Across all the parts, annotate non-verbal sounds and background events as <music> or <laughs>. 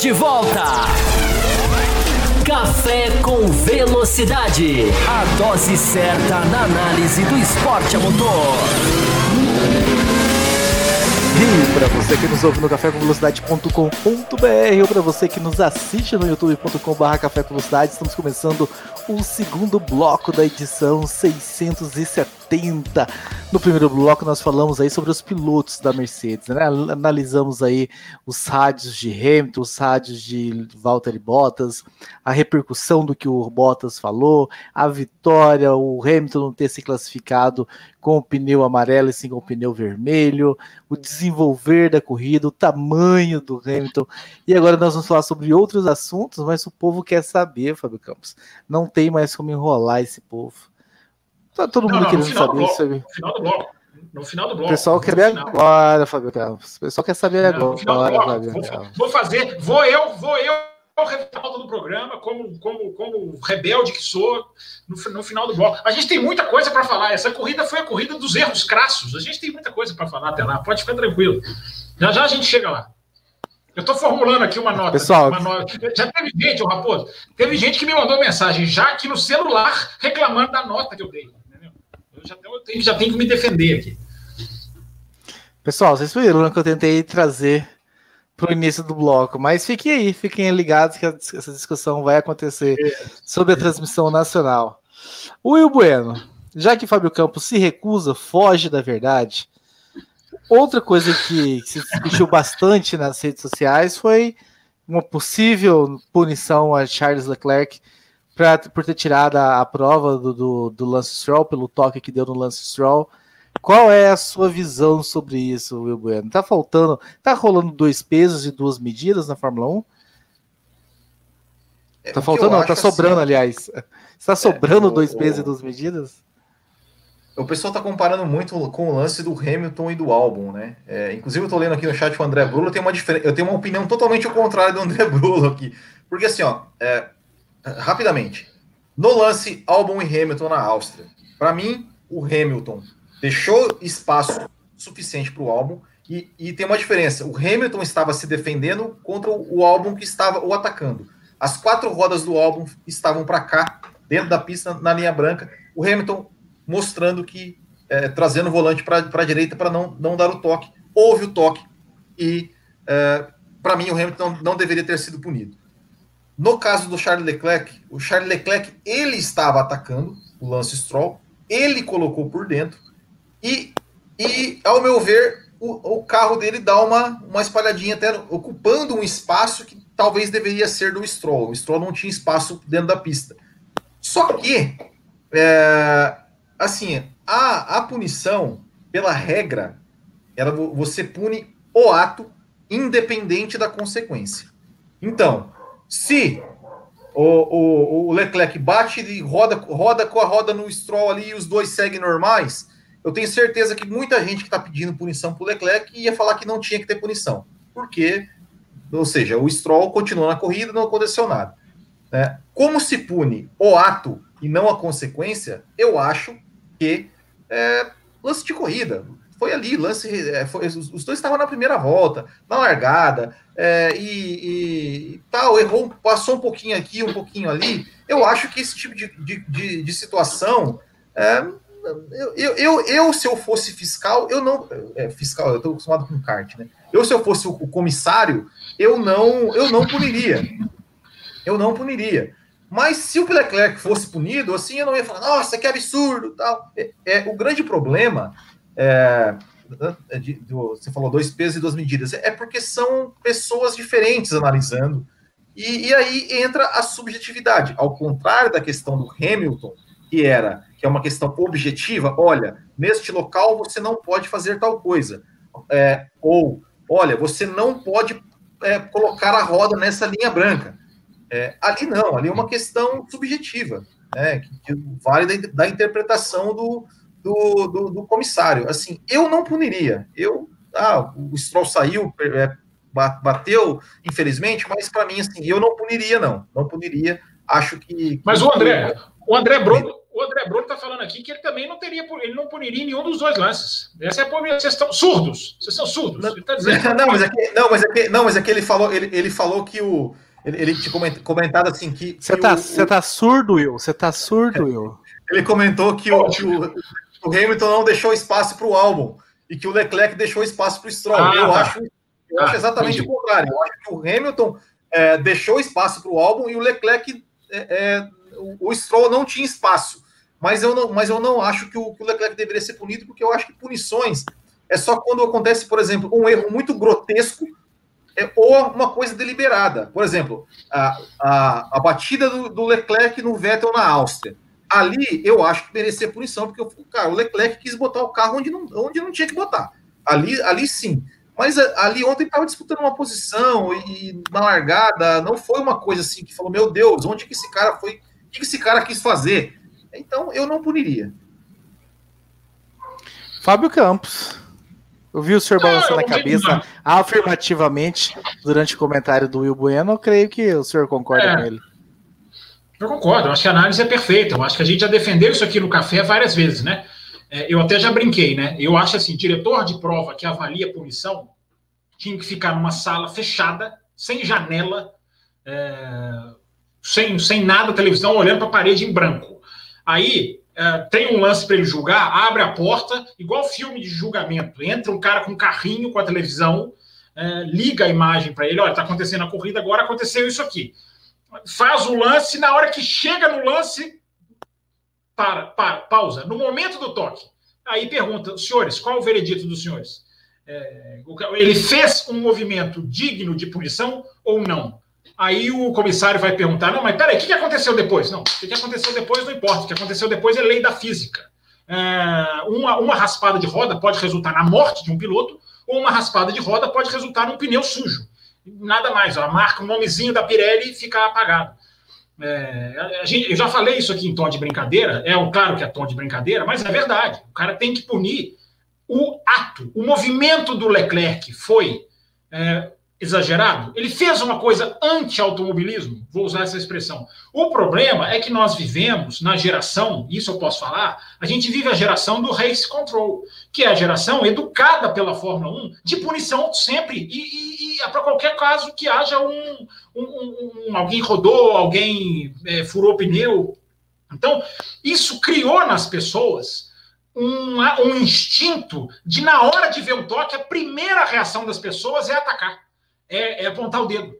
de volta. Café com Velocidade. A dose certa na análise do esporte a motor. E para você que nos ouve no cafécomvelocidade.com.br ou para você que nos assiste no youtube.com.br café com velocidade, estamos começando o segundo bloco da edição 670. No primeiro bloco nós falamos aí sobre os pilotos da Mercedes, né? Analisamos aí os rádios de Hamilton, os rádios de Valtteri Bottas, a repercussão do que o Bottas falou, a vitória, o Hamilton não ter se classificado com o pneu amarelo e sim com o pneu vermelho, o desenvolver da corrida, o tamanho do Hamilton. E agora nós vamos falar sobre outros assuntos, mas o povo quer saber, Fábio Campos. Não tem mais como enrolar esse povo. Tá todo mundo não, não, querendo saber isso No final do bloco. No final do bloco. O pessoal quer ver agora, Fábio Campos. O pessoal quer saber não, agora, Fábio vou, vou fazer, vou eu, vou eu o respaldo do programa, como, como, como rebelde que sou, no, no final do bloco. A gente tem muita coisa para falar. Essa corrida foi a corrida dos erros crassos. A gente tem muita coisa para falar até lá. Pode ficar tranquilo. Já já a gente chega lá. Eu estou formulando aqui uma nota. Pessoal, uma nota. já teve gente, o Raposo, teve gente que me mandou mensagem já aqui no celular reclamando da nota que eu dei. Eu já tenho, já tenho que me defender aqui. Pessoal, vocês viram que eu tentei trazer para o início do bloco. Mas fiquem aí, fiquem ligados que essa discussão vai acontecer sobre a transmissão nacional. Will Bueno, já que Fábio Campos se recusa, foge da verdade. Outra coisa que, se discutiu bastante nas redes sociais foi uma possível punição a Charles Leclerc pra, por ter tirado a, a prova do, do, do Lance Stroll, pelo toque que deu no Lance Stroll. Qual é a sua visão sobre isso, Will Bueno? Tá faltando, tá rolando dois pesos e duas medidas na Fórmula 1? É, tá faltando, não, tá sobrando, assim, aliás. Está <laughs> sobrando é, o, dois pesos o, e duas medidas? O pessoal tá comparando muito com o lance do Hamilton e do álbum, né? É, inclusive, eu tô lendo aqui no chat o André Brulo, eu tenho uma, eu tenho uma opinião totalmente ao contrário do André Brulo aqui. Porque assim, ó, é, rapidamente, no lance álbum e Hamilton na Áustria, para mim, o Hamilton deixou espaço suficiente para o álbum. E, e, tem uma diferença: o Hamilton estava se defendendo contra o, álbum que estava o atacando. As quatro rodas do álbum estavam para cá, dentro da pista, na linha branca. O Hamilton mostrando que, é, trazendo o volante para a direita para não, não dar o toque. Houve o toque e, é, para mim, o Hamilton não, não deveria ter sido punido. No caso do Charles Leclerc, o Charles Leclerc ele estava atacando o Lance Stroll, ele colocou por dentro, e, e ao meu ver, o, o carro dele dá uma, uma espalhadinha, até ocupando um espaço que talvez deveria ser do Stroll. O Stroll não tinha espaço dentro da pista. Só que, é, assim, a, a punição, pela regra, era você pune o ato independente da consequência. Então, se o, o, o Leclerc bate e roda, roda com a roda no Stroll ali e os dois seguem normais, eu tenho certeza que muita gente que está pedindo punição para o Leclerc ia falar que não tinha que ter punição, porque, ou seja, o Stroll continuou na corrida, não aconteceu nada. Né? Como se pune o ato e não a consequência, eu acho que é, lance de corrida. Foi ali, lance. É, foi, os dois estavam na primeira volta, na largada, é, e, e, tal, errou, passou um pouquinho aqui, um pouquinho ali. Eu acho que esse tipo de, de, de, de situação é, eu, eu, eu, se eu fosse fiscal, eu não. É, fiscal, eu estou acostumado com kart, né? Eu, se eu fosse o, o, comissário, eu não, eu não puniria. Eu não puniria. Mas se o Leclerc fosse punido, assim, eu não ia falar, nossa, que absurdo, tal. É, é o grande problema. É, é de, do, você falou dois pesos e duas medidas. É porque são pessoas diferentes analisando. E, e aí entra a subjetividade. Ao contrário da questão do Hamilton, que era que é uma questão objetiva, olha, neste local você não pode fazer tal coisa. É, ou, olha, você não pode é, colocar a roda nessa linha branca. É, ali não, ali é uma questão subjetiva, né, que, que vale da, da interpretação do, do, do, do, comissário. Assim, eu não puniria. Eu, ah, o Stroll saiu, é, bateu, infelizmente, mas para mim, assim, eu não puniria, não. Não puniria. Acho que. Mas o André, o André Bruno, o André Bruno está falando aqui que ele também não teria, ele não puniria nenhum dos dois lances. Essa é a Vocês estão surdos. Vocês são surdos. Não, tá não, mas é que, não, mas é que, não, mas é que ele falou, ele, ele falou que o ele, ele tinha comentado assim que. Você tá, o, tá surdo, Will? Você tá surdo, Will? Ele comentou que, o, que o, o Hamilton não deixou espaço para o álbum e que o Leclerc deixou espaço para o Stroll. Ah, eu, tá. acho, eu ah, acho exatamente entendi. o contrário. Eu acho que o Hamilton é, deixou espaço para o álbum e o Leclerc, é, é, o, o Stroll não tinha espaço. Mas eu não, mas eu não acho que o, que o Leclerc deveria ser punido, porque eu acho que punições é só quando acontece, por exemplo, um erro muito grotesco é, ou uma coisa deliberada. Por exemplo, a, a, a batida do, do, Leclerc no Vettel na Áustria. Ali eu acho que merecia punição, porque o, cara, o Leclerc quis botar o carro onde não, onde não tinha que botar. Ali, ali sim. Mas ali ontem estava disputando uma posição e na largada não foi uma coisa assim que falou: meu Deus, onde que esse cara foi? O que esse cara quis fazer? Então eu não puniria. Fábio Campos. Eu vi o senhor balançando a cabeça afirmativamente durante o comentário do Will Bueno. Eu creio que o senhor concorda é, com ele. Eu concordo, eu acho que a análise é perfeita. Eu acho que a gente já defendeu isso aqui no café várias vezes, né? É, eu até já brinquei, né? Eu acho assim, diretor de prova que avalia punição tinha que ficar numa sala fechada, sem janela, é, sem, sem nada, televisão, olhando para a parede em branco. Aí é, tem um lance para ele julgar, abre a porta, igual filme de julgamento. Entra um cara com um carrinho com a televisão, é, liga a imagem para ele: olha, está acontecendo a corrida, agora aconteceu isso aqui. Faz o lance, na hora que chega no lance, para, para, pausa. No momento do toque. Aí pergunta: senhores, qual o veredito dos senhores? É, ele fez um movimento digno de punição ou não? Aí o comissário vai perguntar: não, mas peraí, o que aconteceu depois? Não, o que aconteceu depois não importa. O que aconteceu depois é lei da física. É, uma, uma raspada de roda pode resultar na morte de um piloto, ou uma raspada de roda pode resultar num pneu sujo. Nada mais, ó, marca o nomezinho da Pirelli e fica apagado. É, gente, eu já falei isso aqui em tom de brincadeira, é claro que é tom de brincadeira, mas é verdade. O cara tem que punir o ato. O movimento do Leclerc foi é, exagerado? Ele fez uma coisa anti-automobilismo, vou usar essa expressão. O problema é que nós vivemos na geração, isso eu posso falar, a gente vive a geração do race control, que é a geração educada pela Fórmula 1 de punição sempre, e, e, para qualquer caso que haja um, um, um, alguém rodou, alguém é, furou pneu. Então, isso criou nas pessoas um, um instinto de, na hora de ver um toque, a primeira reação das pessoas é atacar é, é apontar o dedo.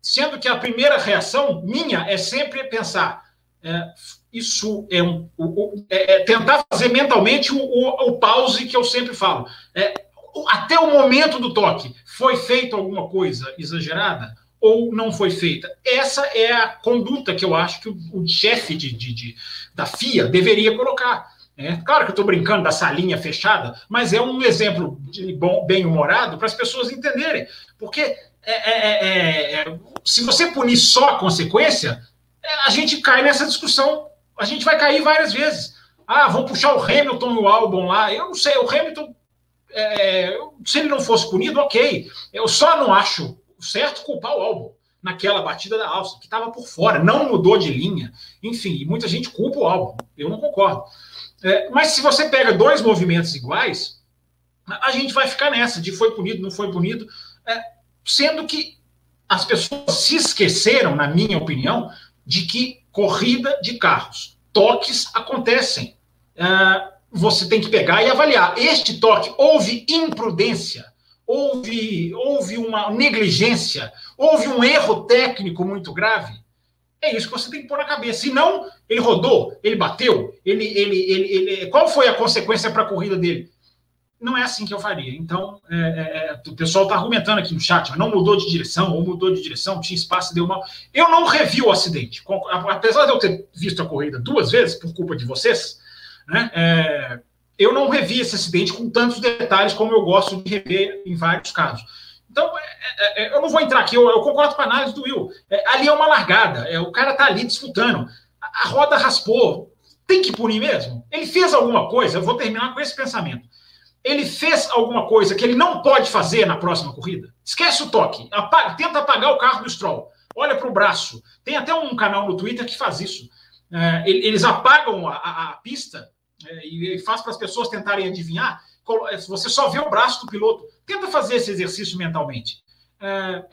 Sendo que a primeira reação minha é sempre pensar, é, isso é um. O, o, é, é tentar fazer mentalmente o, o, pause que eu sempre falo. É, até o momento do toque, foi feita alguma coisa exagerada? ou não foi feita. Essa é a conduta que eu acho que o, o chefe de, de, de, da FIA deveria colocar. É, claro que eu estou brincando da salinha fechada, mas é um exemplo bom, bem humorado para as pessoas entenderem. Porque é é, é, é, é, se você punir só a consequência, a gente cai nessa discussão. A gente vai cair várias vezes. Ah, vão puxar o Hamilton e o Albon lá. Eu não sei, o Hamilton, se ele não fosse punido, ok. Eu só não acho certo culpar o Albon naquela batida da alça, que estava por fora, não mudou de linha. Enfim, muita gente culpa o Albon. Eu não concordo. É, mas se você pega dois movimentos iguais, a gente vai ficar nessa de foi punido, não foi punido. É, sendo que as pessoas se esqueceram, na minha opinião, de que corrida de carros, toques acontecem. Uh, você tem que pegar e avaliar. Este toque, houve imprudência, houve, houve uma negligência, houve um erro técnico muito grave. É isso que você tem que pôr na cabeça. Se não, ele rodou, ele bateu, ele, ele, ele, ele qual foi a consequência para a corrida dele? não é assim que eu faria. Então, é, é, é o pessoal está argumentando aqui no chat, não mudou de direção, ou mudou de direção, tinha espaço, deu mal. Eu não revi o acidente. Apesar de eu ter visto a corrida duas vezes, por culpa de vocês, né, é, eu não revi esse acidente com tantos detalhes como eu gosto de rever em vários casos. Então, é, é, eu não vou entrar aqui, eu, eu, concordo com a análise do Will. ali é uma largada, o cara está ali disputando. A, a roda raspou, tem que punir mesmo? Ele fez alguma coisa, eu vou terminar com esse pensamento ele fez alguma coisa que ele não pode fazer na próxima corrida? Esquece o toque. Apaga, tenta apagar o carro do Stroll. Olha para o braço. Tem até um canal no Twitter que faz isso. É, eles apagam a, a, a pista é, e faz para as pessoas tentarem adivinhar. É, você só vê o braço do piloto. Tenta fazer esse exercício mentalmente. É,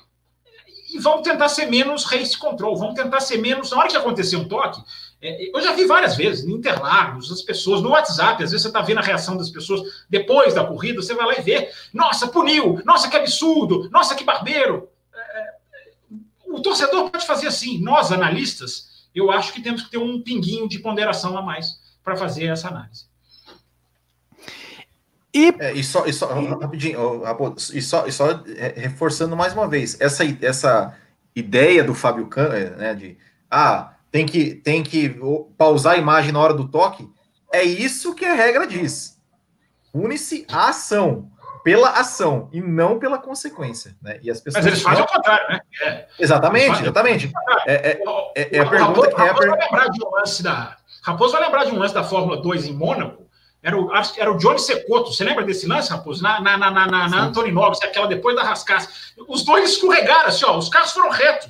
e vamos tentar ser menos race control, vamos tentar ser menos. Na hora que acontecer um toque, é, eu já vi várias vezes, em Interlagos, as pessoas no WhatsApp, às vezes você está vendo a reação das pessoas depois da corrida, você vai lá e vê. Nossa, puniu! Nossa, que absurdo! Nossa, que barbeiro! É, o torcedor pode fazer assim. Nós, analistas, eu acho que temos que ter um pinguinho de ponderação a mais para fazer essa análise. E, é, e só, e só rapidinho, e só, e só reforçando mais uma vez, essa, essa ideia do Fábio Can, né, de ah, tem que, tem que pausar a imagem na hora do toque, é isso que a regra diz. Une-se a ação, pela ação, e não pela consequência. Né? E as pessoas Mas eles fazem o contrário, né? É. Exatamente, exatamente. É, é, é, é a pergunta Raposo, Raposo vai lembrar de um lance da. Raposo vai lembrar de um lance da Fórmula 2 em Mônaco, era o, era o Johnny Secoto. Você lembra desse lance, Raposo? Na, na, na, na, na Noves, aquela depois da rascaça. Os dois escorregaram, assim, ó, os carros foram retos.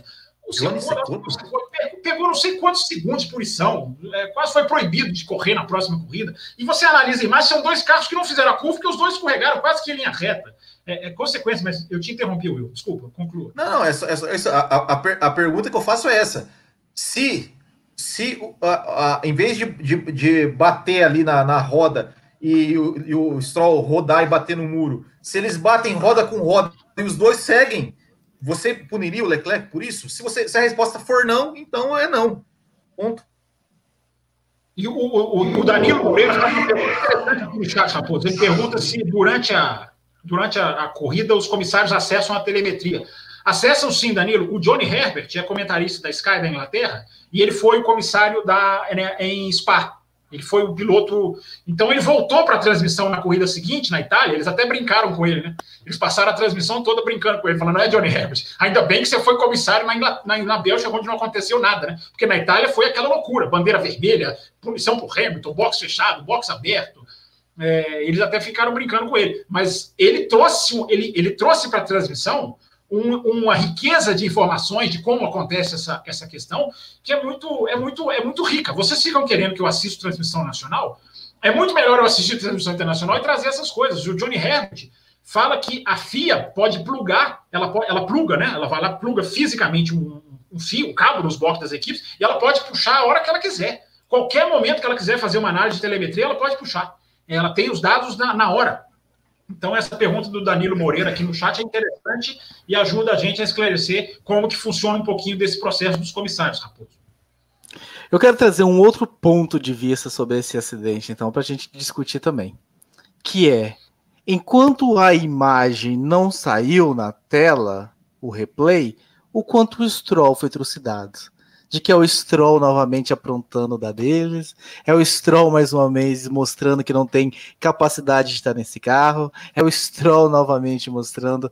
Secoto pegou não sei quantos segundos de punição, é, quase foi proibido de correr na próxima corrida. E você analisa a imagem, são dois carros que não fizeram a curva, porque os dois escorregaram quase que em linha reta. É, é consequência, mas eu te interrompi, Will. Desculpa, conclua. Não, não, essa, a, a, a pergunta que eu faço é essa. Se se a, a, em vez de, de, de, bater ali na, na roda e o, e o Stroll rodar e bater no muro, se eles batem roda com roda e os dois seguem, você puniria o Leclerc por isso? Se, você, se a resposta for não, então é não. Ponto. E o, o, o Danilo Moreira no chat, Raposo. Ele pergunta se durante a, durante a, a corrida os comissários acessam a telemetria. Acessam sim, Danilo. O Johnny Herbert é comentarista da Sky da Inglaterra e ele foi o comissário da, né, em Spa. Ele foi o piloto. Então ele voltou para a transmissão na corrida seguinte, na Itália. Eles até brincaram com ele, né? Eles passaram a transmissão toda brincando com ele, falando: não é Johnny Herbert. Ainda bem que você foi comissário na, Ingl... na, na Bélgica, onde não aconteceu nada, né? Porque na Itália foi aquela loucura: bandeira vermelha, punição por Hamilton, box fechado, box aberto. É, eles até ficaram brincando com ele. Mas ele trouxe, ele, ele trouxe para a transmissão um, uma riqueza de informações de como acontece essa, essa questão, que é muito, é, muito, é muito rica. Vocês ficam querendo que eu assista transmissão nacional? É muito melhor eu assistir transmissão internacional e trazer essas coisas. O Johnny Herbert fala que a FIA pode plugar, ela, ela pluga, né? Ela vai lá, pluga fisicamente um, um fio, um cabo nos blocos das equipes, e ela pode puxar a hora que ela quiser. Qualquer momento que ela quiser fazer uma análise de telemetria, ela pode puxar. Ela tem os dados na, na hora. Então, essa pergunta do Danilo Moreira aqui no chat é interessante e ajuda a gente a esclarecer como que funciona um pouquinho desse processo dos comissários, Raposo. Eu quero trazer um outro ponto de vista sobre esse acidente, então, para a gente discutir também. Que é, enquanto a imagem não saiu na tela, o replay, o quanto o Stroll foi trucidado de que é o Stroll novamente aprontando da deles, é o Stroll mais uma vez mostrando que não tem capacidade de estar nesse carro, é o Stroll novamente mostrando.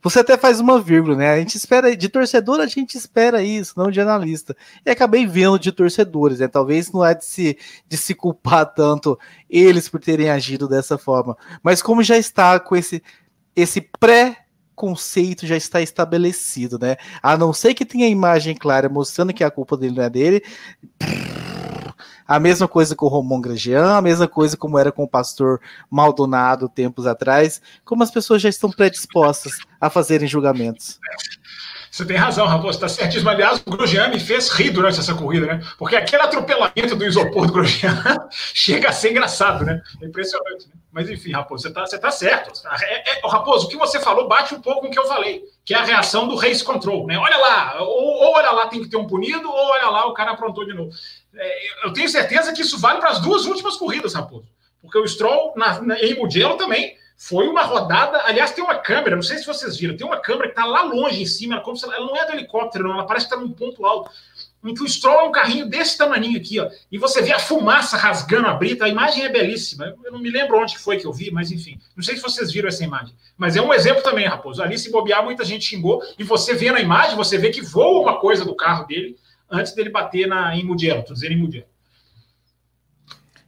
Você até faz uma vírgula, né? A gente espera, de torcedor a gente espera isso, não de analista. E acabei vendo de torcedores, né? Talvez não é de se, de se culpar tanto eles por terem agido dessa forma, mas como já está com esse, esse pré conceito já está estabelecido, né? A não ser que tenha imagem clara mostrando que a culpa dele não é dele. A mesma coisa com o Romão Grosjean, a mesma coisa como era com o pastor Maldonado tempos atrás, como as pessoas já estão predispostas a fazerem julgamentos. Você tem razão, Raposo, está certíssimo. Aliás, o Grosjean me fez rir durante essa corrida, né? Porque aquele atropelamento do isopor do Grosjean <laughs> chega a ser engraçado, né? É impressionante, né? Mas enfim, Raposo, você está você tá certo. É, é, Raposo, o que você falou bate um pouco com o que eu falei, que é a reação do race control, né? Olha lá, ou, ou olha lá, tem que ter um punido, ou olha lá, o cara aprontou de novo. É, eu tenho certeza que isso vale para as duas últimas corridas, Raposo. Porque o Stroll, na, na, em Mugello também, foi uma rodada. Aliás, tem uma câmera, não sei se vocês viram, tem uma câmera que está lá longe em cima, ela, como se ela, ela não é do helicóptero, não, ela parece que está num ponto alto. Em que o Stroll é um carrinho desse tamanho aqui, ó, e você vê a fumaça rasgando a brita, a imagem é belíssima. Eu não me lembro onde foi que eu vi, mas enfim, não sei se vocês viram essa imagem. Mas é um exemplo também, Raposo. Ali, se bobear, muita gente xingou, e você vê na imagem, você vê que voa uma coisa do carro dele antes dele bater na, em Mugello, estou dizendo em Mugello.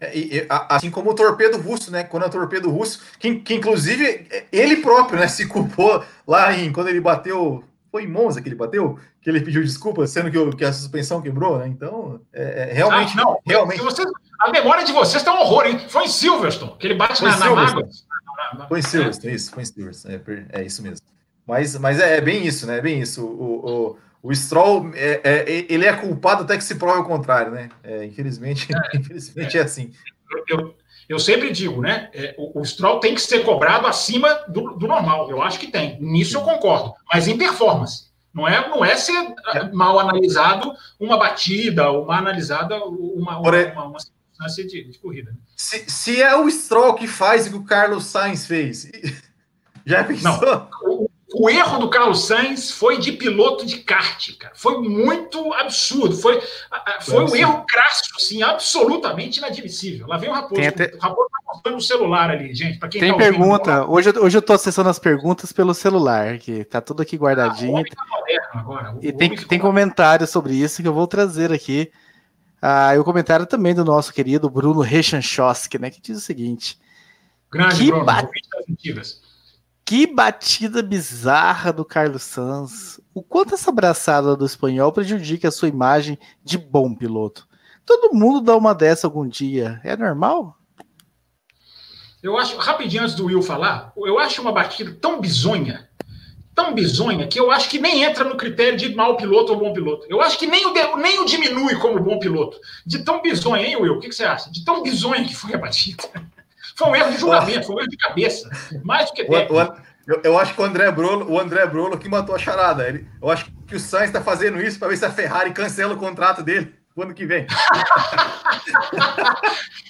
É, e, assim como o torpedo russo, né? Quando é o torpedo russo, que, que inclusive ele próprio, né, se culpou lá em quando ele bateu foi em Monza que ele bateu, que ele pediu desculpa, sendo que, que a suspensão quebrou, né? Então, é, é realmente. Ah, não, realmente... Vocês, a memória de vocês está um horror, hein? Foi em Silverstone, que ele bate na, na mágoa. Foi em Silverstone, isso, foi em Silverstone, é, é isso mesmo. Mas, mas é, é, bem isso, né? É bem isso. O, o, o Stroll, é, é, ele é culpado até que se prove o contrário, né? É, infelizmente, <laughs> infelizmente é assim. Eu, eu sempre digo, né? É, o, o, Stroll tem que ser cobrado acima do, do, normal. Eu acho que tem. Nisso eu concordo. Mas em performance. Não é, não é ser é. mal analisado uma batida, ou mal analisada uma, uma, uma, uma circunstância de, de corrida. Se, se, é o Stroll que faz o que o Carlos Sainz fez, <laughs> já pensou? Não, o erro do Carlos Sainz foi de piloto de kart, cara. Foi muito absurdo. Foi, foi um erro crasso, assim, absolutamente inadmissível. Lá vem o Raposo. Até... O Raposo tá mostrando o celular ali, gente. quem Tem tá pergunta. Ouvindo, hoje, hoje eu tô acessando as perguntas pelo celular, que tá tudo aqui guardadinho. Ah, tá agora. e tem, tem comentário sobre isso que eu vou trazer aqui. Ah, e o comentário também do nosso querido Bruno Rechanchowski, né? Que diz o seguinte. Grande, que Bruno. Bat... Que batida bizarra do Carlos Sanz. O quanto essa abraçada do espanhol prejudica a sua imagem de bom piloto. Todo mundo dá uma dessa algum dia. É normal? Eu acho, rapidinho antes do Will falar, eu acho uma batida tão bizonha, tão bizonha, que eu acho que nem entra no critério de mau piloto ou bom piloto. Eu acho que nem o, nem o diminui como bom piloto. De tão bizonha, hein, Will? O que, que você acha? De tão bizonha que foi a batida. Foi um erro de julgamento, foi um erro de cabeça. Mais do que técnico. Eu, eu, acho que o André Brolo, o André Brolo que matou a charada. Ele, eu acho que o Sainz está fazendo isso para ver se a Ferrari cancela o contrato dele o ano que vem. <laughs>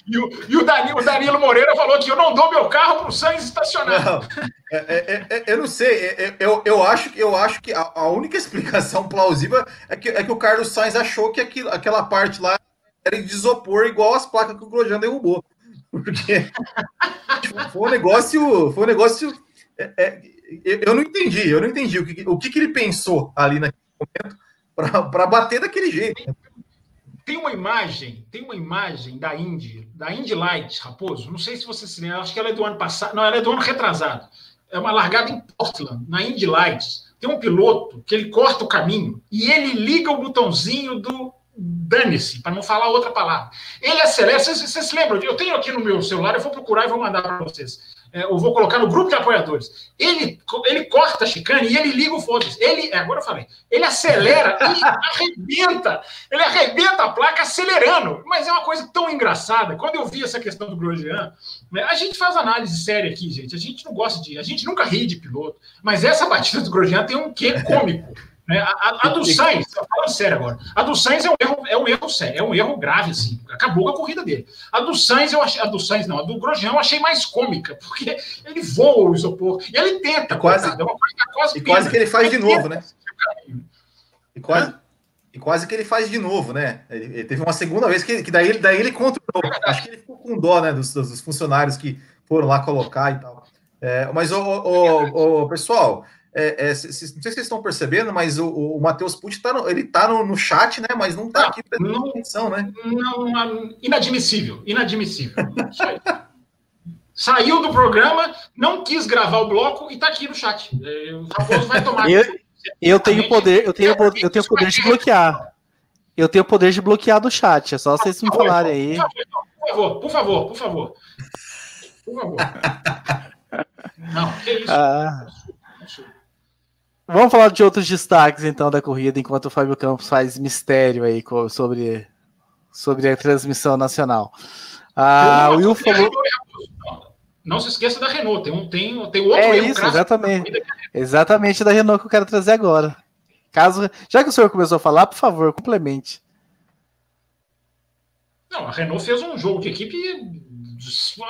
e, o, e o, Danilo, o, Danilo, Moreira falou que eu não dou meu carro para o Sainz estacionar. Não, é, é, é, eu não sei, é, é, eu, eu, acho, eu acho que a, a, única <laughs> explicação plausível é que, é que o Carlos Sainz achou que aquilo, aquela parte lá era de isopor igual as placas que o Grosjean derrubou. Porque tipo, foi um negócio. Foi um negócio. É, é, eu não entendi, eu não entendi o que, o que, que ele pensou ali naquele momento para bater daquele jeito. Tem uma imagem, tem uma imagem da Indy, da Indy Light, Raposo. Não sei se você se lembra, acho que ela é do ano passado, não, ela é do ano retrasado. É uma largada em Portland, na Indy Light. Tem um piloto que ele corta o caminho e ele liga o botãozinho do dane-se, para não falar outra palavra. Ele acelera, vocês, vocês se lembram? Eu tenho aqui no meu celular, eu vou procurar e vou mandar para vocês. É, eu vou colocar no grupo de apoiadores. Ele, ele corta a chicane e ele liga o foda-se. Ele, é, agora eu falei, ele acelera e arrebenta. Ele arrebenta a placa acelerando. Mas é uma coisa tão engraçada. Quando eu vi essa questão do Grosjean, né, a gente faz análise séria aqui, gente. A gente não gosta de. A gente nunca ri de piloto. Mas essa batida do Grosjean tem um quê cômico. Né? A, a, a, do Sainz, falando sério agora, a do Sainz é um erro, é um erro sério, é um erro grave, assim. Acabou com a corrida dele. A do Sainz, eu achei, a do Sainz não, a do Grosjean eu achei mais cômica, porque ele voa o isopor e ele tenta. quase, é uma coisa quase, e quase que ele faz de novo, né? E quase, e quase que ele faz de novo, né? Ele, ele teve uma segunda vez que, que daí, ele, daí ele controlou. É Acho que ele ficou com dó, né, dos, dos funcionários que foram lá colocar e tal. É, mas, o, o, o, pessoal, é, é, não sei se vocês estão percebendo, mas o, o Matheus Pucci tá no, ele tá no, no, chat, né? Mas não tá aqui prestando atenção, né? Não, inadmissível, inadmissível. Saiu do programa, não quis gravar o bloco e tá aqui no chat. É, o Raposo vai tomar. eu, eu tenho poder, eu tenho, eu tenho poder de bloquear. Eu tenho poder de bloquear do chat, é só vocês me falarem aí. Por favor, por favor, por favor. Por favor. <laughs> Não, que isso. Ah. Vamos falar de outros destaques então da corrida, enquanto o Fábio Campos faz mistério aí sobre, sobre a transmissão nacional. Ah, o Will falou. Não se esqueça da Renault, tem, um, tem, tem outro é isso, exatamente. Exatamente da Renault que eu quero trazer agora. Caso, já que o senhor começou a falar, por favor, complemente. Não, a Renault fez um jogo de equipe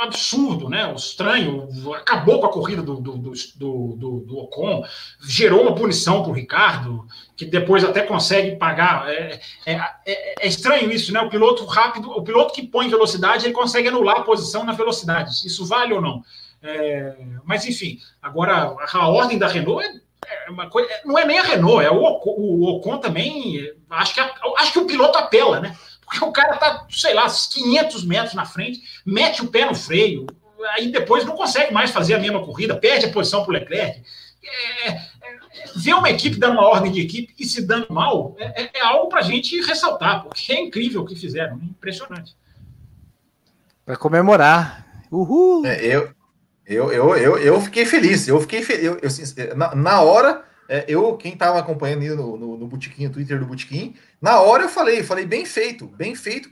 absurdo, né? estranho, acabou com a corrida do, do, do, do, Ocon, gerou uma punição para o Ricardo, que depois até consegue pagar. É, é, é, é, estranho isso, né? O piloto rápido, o piloto que põe velocidade, ele consegue anular a posição na velocidade. Isso vale ou não? É, mas enfim, agora a ordem da Renault é, é uma coisa, não é nem a Renault, é o Ocon, o Ocon também. Acho que, acho que o piloto apela, né? Porque o cara tá, sei lá, 500 metros na frente, mete o pé no freio, aí depois não consegue mais fazer a mesma corrida, perde a posição para o Leclerc. É, é, ver uma equipe dando uma ordem de equipe e se dando mal é, é, é algo para a gente ressaltar, porque é incrível o que fizeram, impressionante. Para comemorar. Uhul! É, eu, eu, eu, eu, eu fiquei feliz, eu fiquei feliz. Eu, eu, na, na hora, é, eu, quem estava acompanhando no, no, no no Twitter do Botequim, na hora eu falei, falei bem feito, bem feito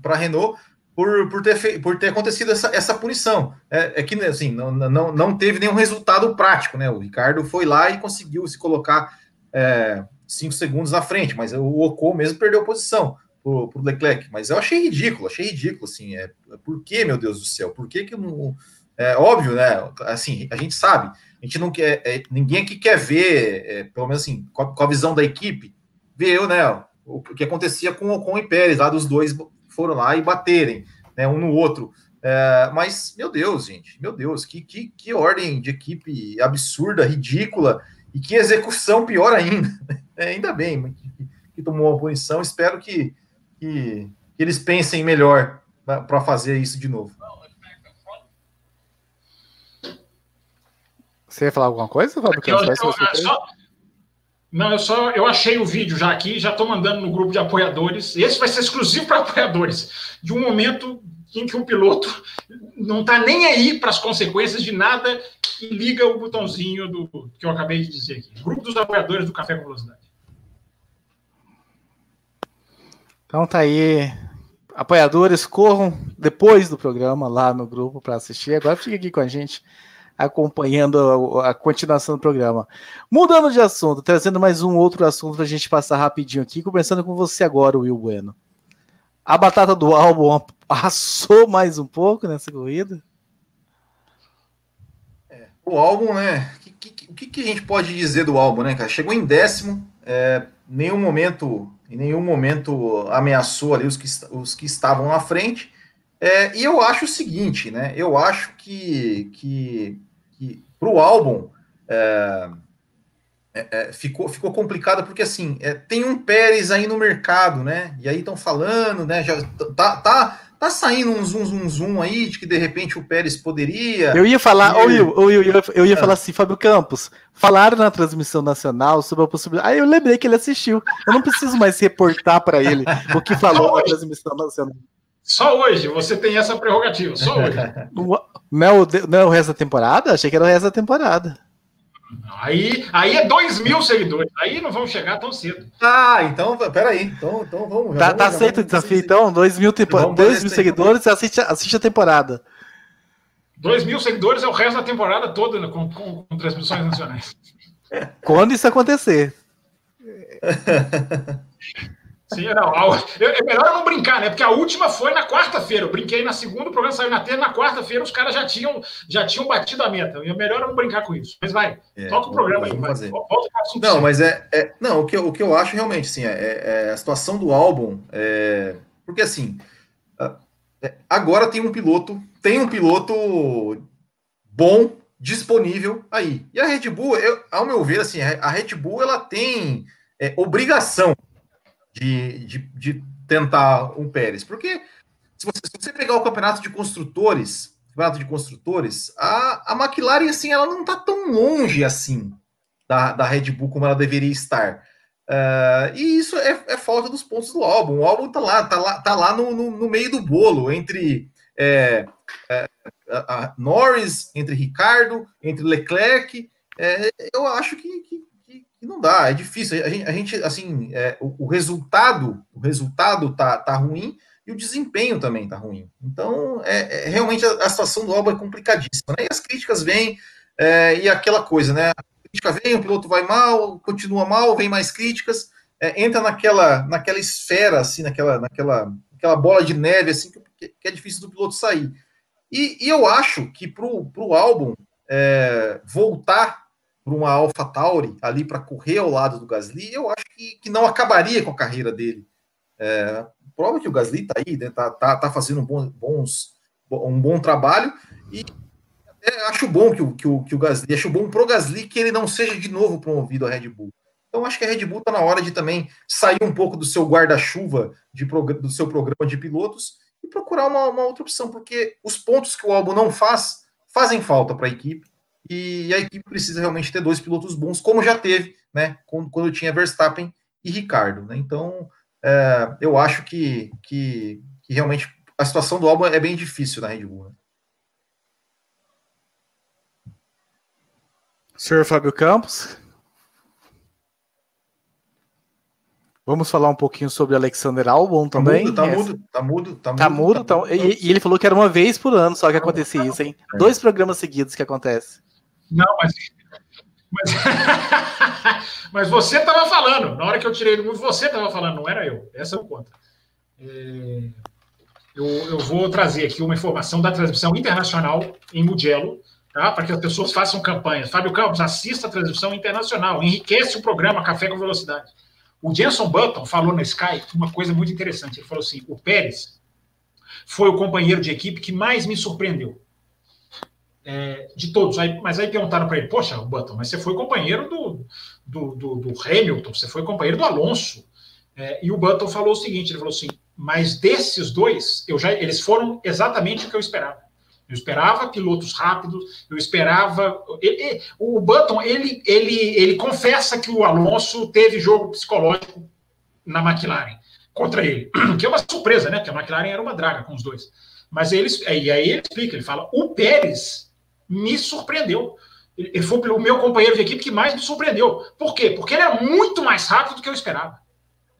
para a Renault por, por, ter, por ter acontecido essa, essa punição. É, é que assim, não, não, não teve nenhum resultado prático, né? O Ricardo foi lá e conseguiu se colocar é, cinco segundos à frente, mas o Ocon mesmo perdeu a posição pro, pro Leclerc. Mas eu achei ridículo, achei ridículo, assim. É, por que, meu Deus do céu? Por que que não. É óbvio, né? Assim, a gente sabe, a gente não quer. É, ninguém aqui quer ver, é, pelo menos assim, com a, com a, visão da equipe, ver eu, né? O, o que acontecia com o Ocon e Pérez, lá dos dois foram lá e baterem né, um no outro. É, mas, meu Deus, gente, meu Deus, que, que, que ordem de equipe absurda, ridícula, e que execução pior ainda. <laughs> É, ainda bem que, que, tomou uma punição, espero que, que, que eles pensem melhor para fazer isso de novo. Você ia falar alguma coisa, Fábio? Eu, eu, eu, só, não, eu só eu achei o vídeo já aqui, já estou mandando no grupo de apoiadores. Esse vai ser exclusivo para <laughs> apoiadores, de um momento em que o piloto não está nem aí para as consequências de nada e liga o botãozinho do que eu acabei de dizer aqui. Grupo dos apoiadores do Café com Velocidade. Então tá aí. Apoiadores, corram depois do programa lá no grupo para assistir. Agora fica aqui com a gente acompanhando a, a, continuação do programa. Mudando de assunto, trazendo mais um outro assunto para a gente passar rapidinho aqui, começando com você agora, Will Bueno. A batata do álbum <laughs> assou mais um pouco nessa corrida? É, o álbum, né? O que, que, a gente pode dizer do álbum, né, cara? Chegou em décimo, é, nenhum momento, em nenhum momento ameaçou ali os que, os que estavam na frente. É, e eu acho o seguinte, né? Eu acho que, que que para o álbum é, é, é, ficou, ficou complicado porque assim é, tem um Pérez aí no mercado, né? E aí estão falando, né? Já tá, tá, tá saindo um zoom, zoom, zoom aí de que de repente o Pérez poderia. Eu ia falar, ô Will, Will, eu, eu ia ah. falar assim, Fábio Campos, falaram na transmissão nacional sobre a possibilidade. Aí eu lembrei que ele assistiu. Eu não preciso mais reportar para ele o que falou na <laughs> transmissão nacional. Só hoje você tem essa prerrogativa, só hoje. <laughs> Não é, o, não é o resto da temporada? Achei que era o resto da temporada. Aí, aí é 2 mil seguidores. Aí não vão chegar tão cedo. Ah, então, peraí. Então, então vamos. Tá, vamos, tá aceito o desafio, então? 2 mil, tempo, dois mil seguidores e assiste, assiste a temporada. 2 mil seguidores é o resto da temporada toda né, com, com, com transmissões nacionais. <laughs> Quando isso acontecer. <laughs> Sim, não. É melhor eu não brincar, né? Porque a última foi na quarta-feira. Eu brinquei na segunda, o programa saiu na terça, na quarta-feira os caras já tinham, já tinham batido a meta. É melhor eu não brincar com isso. Mas vai, é, toca o programa aí. Fazer. Volta não, mas é, é, Não, o que, eu, o que eu acho realmente, assim, é, é a situação do álbum. É, porque assim. É, agora tem um piloto, tem um piloto bom disponível aí. E a Red Bull, eu, ao meu ver, assim, a Red Bull ela tem é, obrigação de, de, de tentar um Pérez. Porque se você, se você, pegar o campeonato de construtores, campeonato de construtores, a, a McLaren, assim, ela não está tão longe assim da, da Red Bull como ela deveria estar. Uh, e isso é, é, falta dos pontos do álbum. O álbum tá lá, tá lá, tá lá no, no, no meio do bolo, entre é, é, Norris, entre Ricardo, entre Leclerc. É, eu acho que, que, não dá, é difícil. A gente, a gente assim, é, o, o, resultado, o resultado tá, tá ruim e o desempenho também tá ruim. Então, é, é realmente a, a, situação do álbum é complicadíssima, né? E as críticas vêm é, e aquela coisa, né? A crítica vem, o piloto vai mal, continua mal, vem mais críticas, é, entra naquela, naquela esfera, assim, naquela, naquela, naquela bola de neve, assim, que, que é difícil do piloto sair. E, e eu acho que pro, pro álbum é, voltar por uma Alpha Tauri ali para correr ao lado do Gasly, eu acho que, que não acabaria com a carreira dele. É, prova que o Gasly está aí, né, tá, tá, tá fazendo bons, um bom trabalho e acho bom que o, que, o, que o Gasly, acho bom pro Gasly que ele não seja de novo promovido a Red Bull. Então acho que a Red Bull está na hora de também sair um pouco do seu guarda-chuva, do seu programa de pilotos e procurar uma, uma outra opção, porque os pontos que o álbum não faz fazem falta para a equipe e a equipe precisa realmente ter dois pilotos bons, como já teve, né? Quando, quando tinha Verstappen e Ricardo, né? Então, é, eu acho que, que, que, realmente a situação do álbum é bem difícil na Red Bull. Né? Senhor Fábio Campos. Vamos falar um pouquinho sobre Alexander Albon tá também. Tá, mudo, tá mudo, tá mudo. Tá mudo, tá mudo. E, e, ele falou que era uma vez por ano só que acontecia isso, hein? É. Dois programas seguidos que acontece. Não, mas. Mas, <laughs> mas você estava falando. Na hora que eu tirei do mundo, você estava falando, não era eu. Essa é o conta. É, eu, eu vou trazer aqui uma informação da transmissão internacional em Mugello tá? para que as pessoas façam campanhas. Fábio Campos, assista a transmissão internacional, enriquece o programa Café com Velocidade. O Jenson Button falou na Sky uma coisa muito interessante. Ele falou assim: o Pérez foi o companheiro de equipe que mais me surpreendeu. É, de todos. Aí, mas aí perguntaram para ele: Poxa, Button, mas você foi companheiro do, do, do, do Hamilton, você foi companheiro do Alonso. É, e o Button falou o seguinte: ele falou assim, mas desses dois, eu já, eles foram exatamente o que eu esperava. Eu esperava pilotos rápidos, eu esperava. Ele, o Button, ele, ele, ele confessa que o Alonso teve jogo psicológico na McLaren contra ele, <clears throat> que é uma surpresa, né? Porque a McLaren era uma draga com os dois. Mas eles, e aí ele explica, ele fala: o Pérez me surpreendeu. Ele foi o meu companheiro de equipe que mais me surpreendeu. Por quê? Porque ele é muito mais rápido do que eu esperava.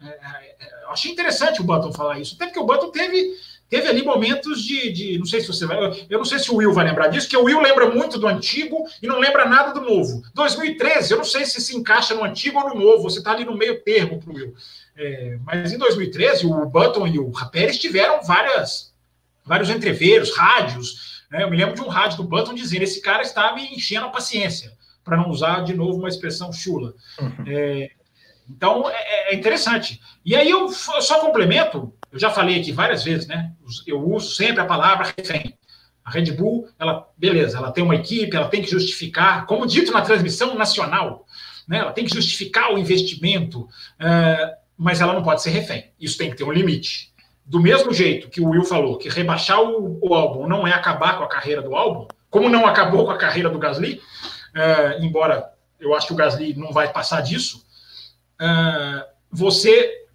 É, é, é eu achei interessante o Button falar isso, até porque o Button teve Teve ali momentos de, de, Não sei se você vai. Eu não sei se o Will vai lembrar disso, que o Will lembra muito do antigo e não lembra nada do novo. 2013, eu não sei se se encaixa no antigo ou no novo, você está ali no meio termo para o Will. É, mas em 2013, o Button e o Pérez tiveram várias, vários entreveiros, rádios. Né? Eu me lembro de um rádio do Button dizendo: esse cara estava enchendo a paciência, para não usar de novo uma expressão chula. Uhum. É, então é, é, interessante. E aí eu só complemento eu já falei aqui várias vezes, né? Eu uso sempre a palavra refém. A Red Bull, ela, beleza, ela tem uma equipe, ela tem que justificar, como dito na transmissão nacional, né? Ela tem que justificar o investimento, uh, mas ela não pode ser refém. Isso tem que ter um limite. Do mesmo jeito que o Will falou que rebaixar o, o álbum não é acabar com a carreira do álbum, como não acabou com a carreira do Gasly, uh, embora eu acho que o Gasly não vai passar disso, uh, você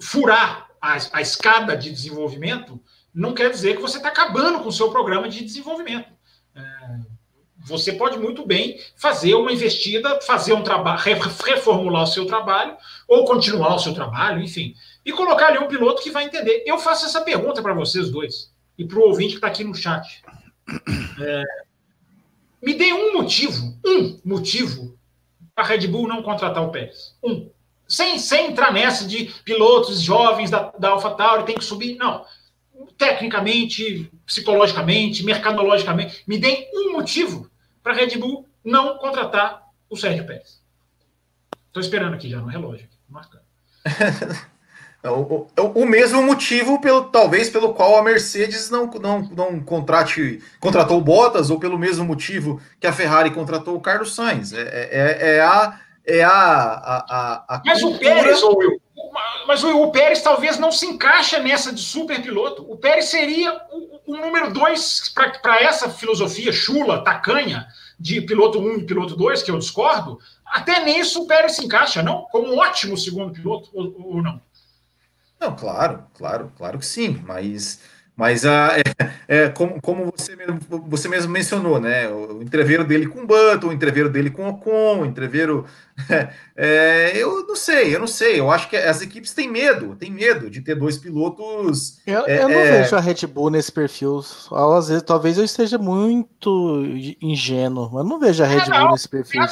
furar a, a escada de desenvolvimento, não quer dizer que você está acabando com o seu programa de desenvolvimento. Você pode muito bem fazer uma investida, fazer um trabalho, reformular o seu trabalho, ou continuar o seu trabalho, enfim, e colocar ali um piloto que vai entender. Eu faço essa pergunta para vocês dois, e para o ouvinte que está aqui no chat. É, me dê um motivo, um motivo, para a Red Bull não contratar o Pérez. Um sem, sem entrar nessa de pilotos jovens da, da AlphaTauri tem que subir. Não. Tecnicamente, psicologicamente, mercadologicamente, me deem um motivo para a Red Bull não contratar o Sérgio Pérez. Estou esperando aqui já no relógio, marcando. <laughs> É o, o, o, mesmo motivo, pelo, talvez, pelo qual a Mercedes não, não, não contrate, contratou o Bottas, ou pelo mesmo motivo que a Ferrari contratou o Carlos Sainz. É, é, é a é a. a, a, a mas cultura... o Pérez, Will, mas o, Pérez talvez não se encaixa nessa de super piloto. O Pérez seria o, o número dois para essa filosofia chula, tacanha, de piloto 1 um e piloto 2, que eu discordo. Até nisso o Pérez se encaixa, não? Como um ótimo segundo piloto, ou, ou não? Não, claro, claro, claro que sim, mas mas a, ah, é, é, como, como você, mesmo, você mesmo mencionou, né? O, o entreveiro dele com o Button, o entreveiro dele com o Ocon, o entreveiro. <laughs> É, eu não sei, eu não sei. Eu acho que as equipes têm medo, têm medo de ter dois pilotos. Eu, é, eu não é, vejo a Red Bull nesse perfil. Às vezes, talvez eu esteja muito ingênuo, mas não vejo a Red Bull nesse perfil.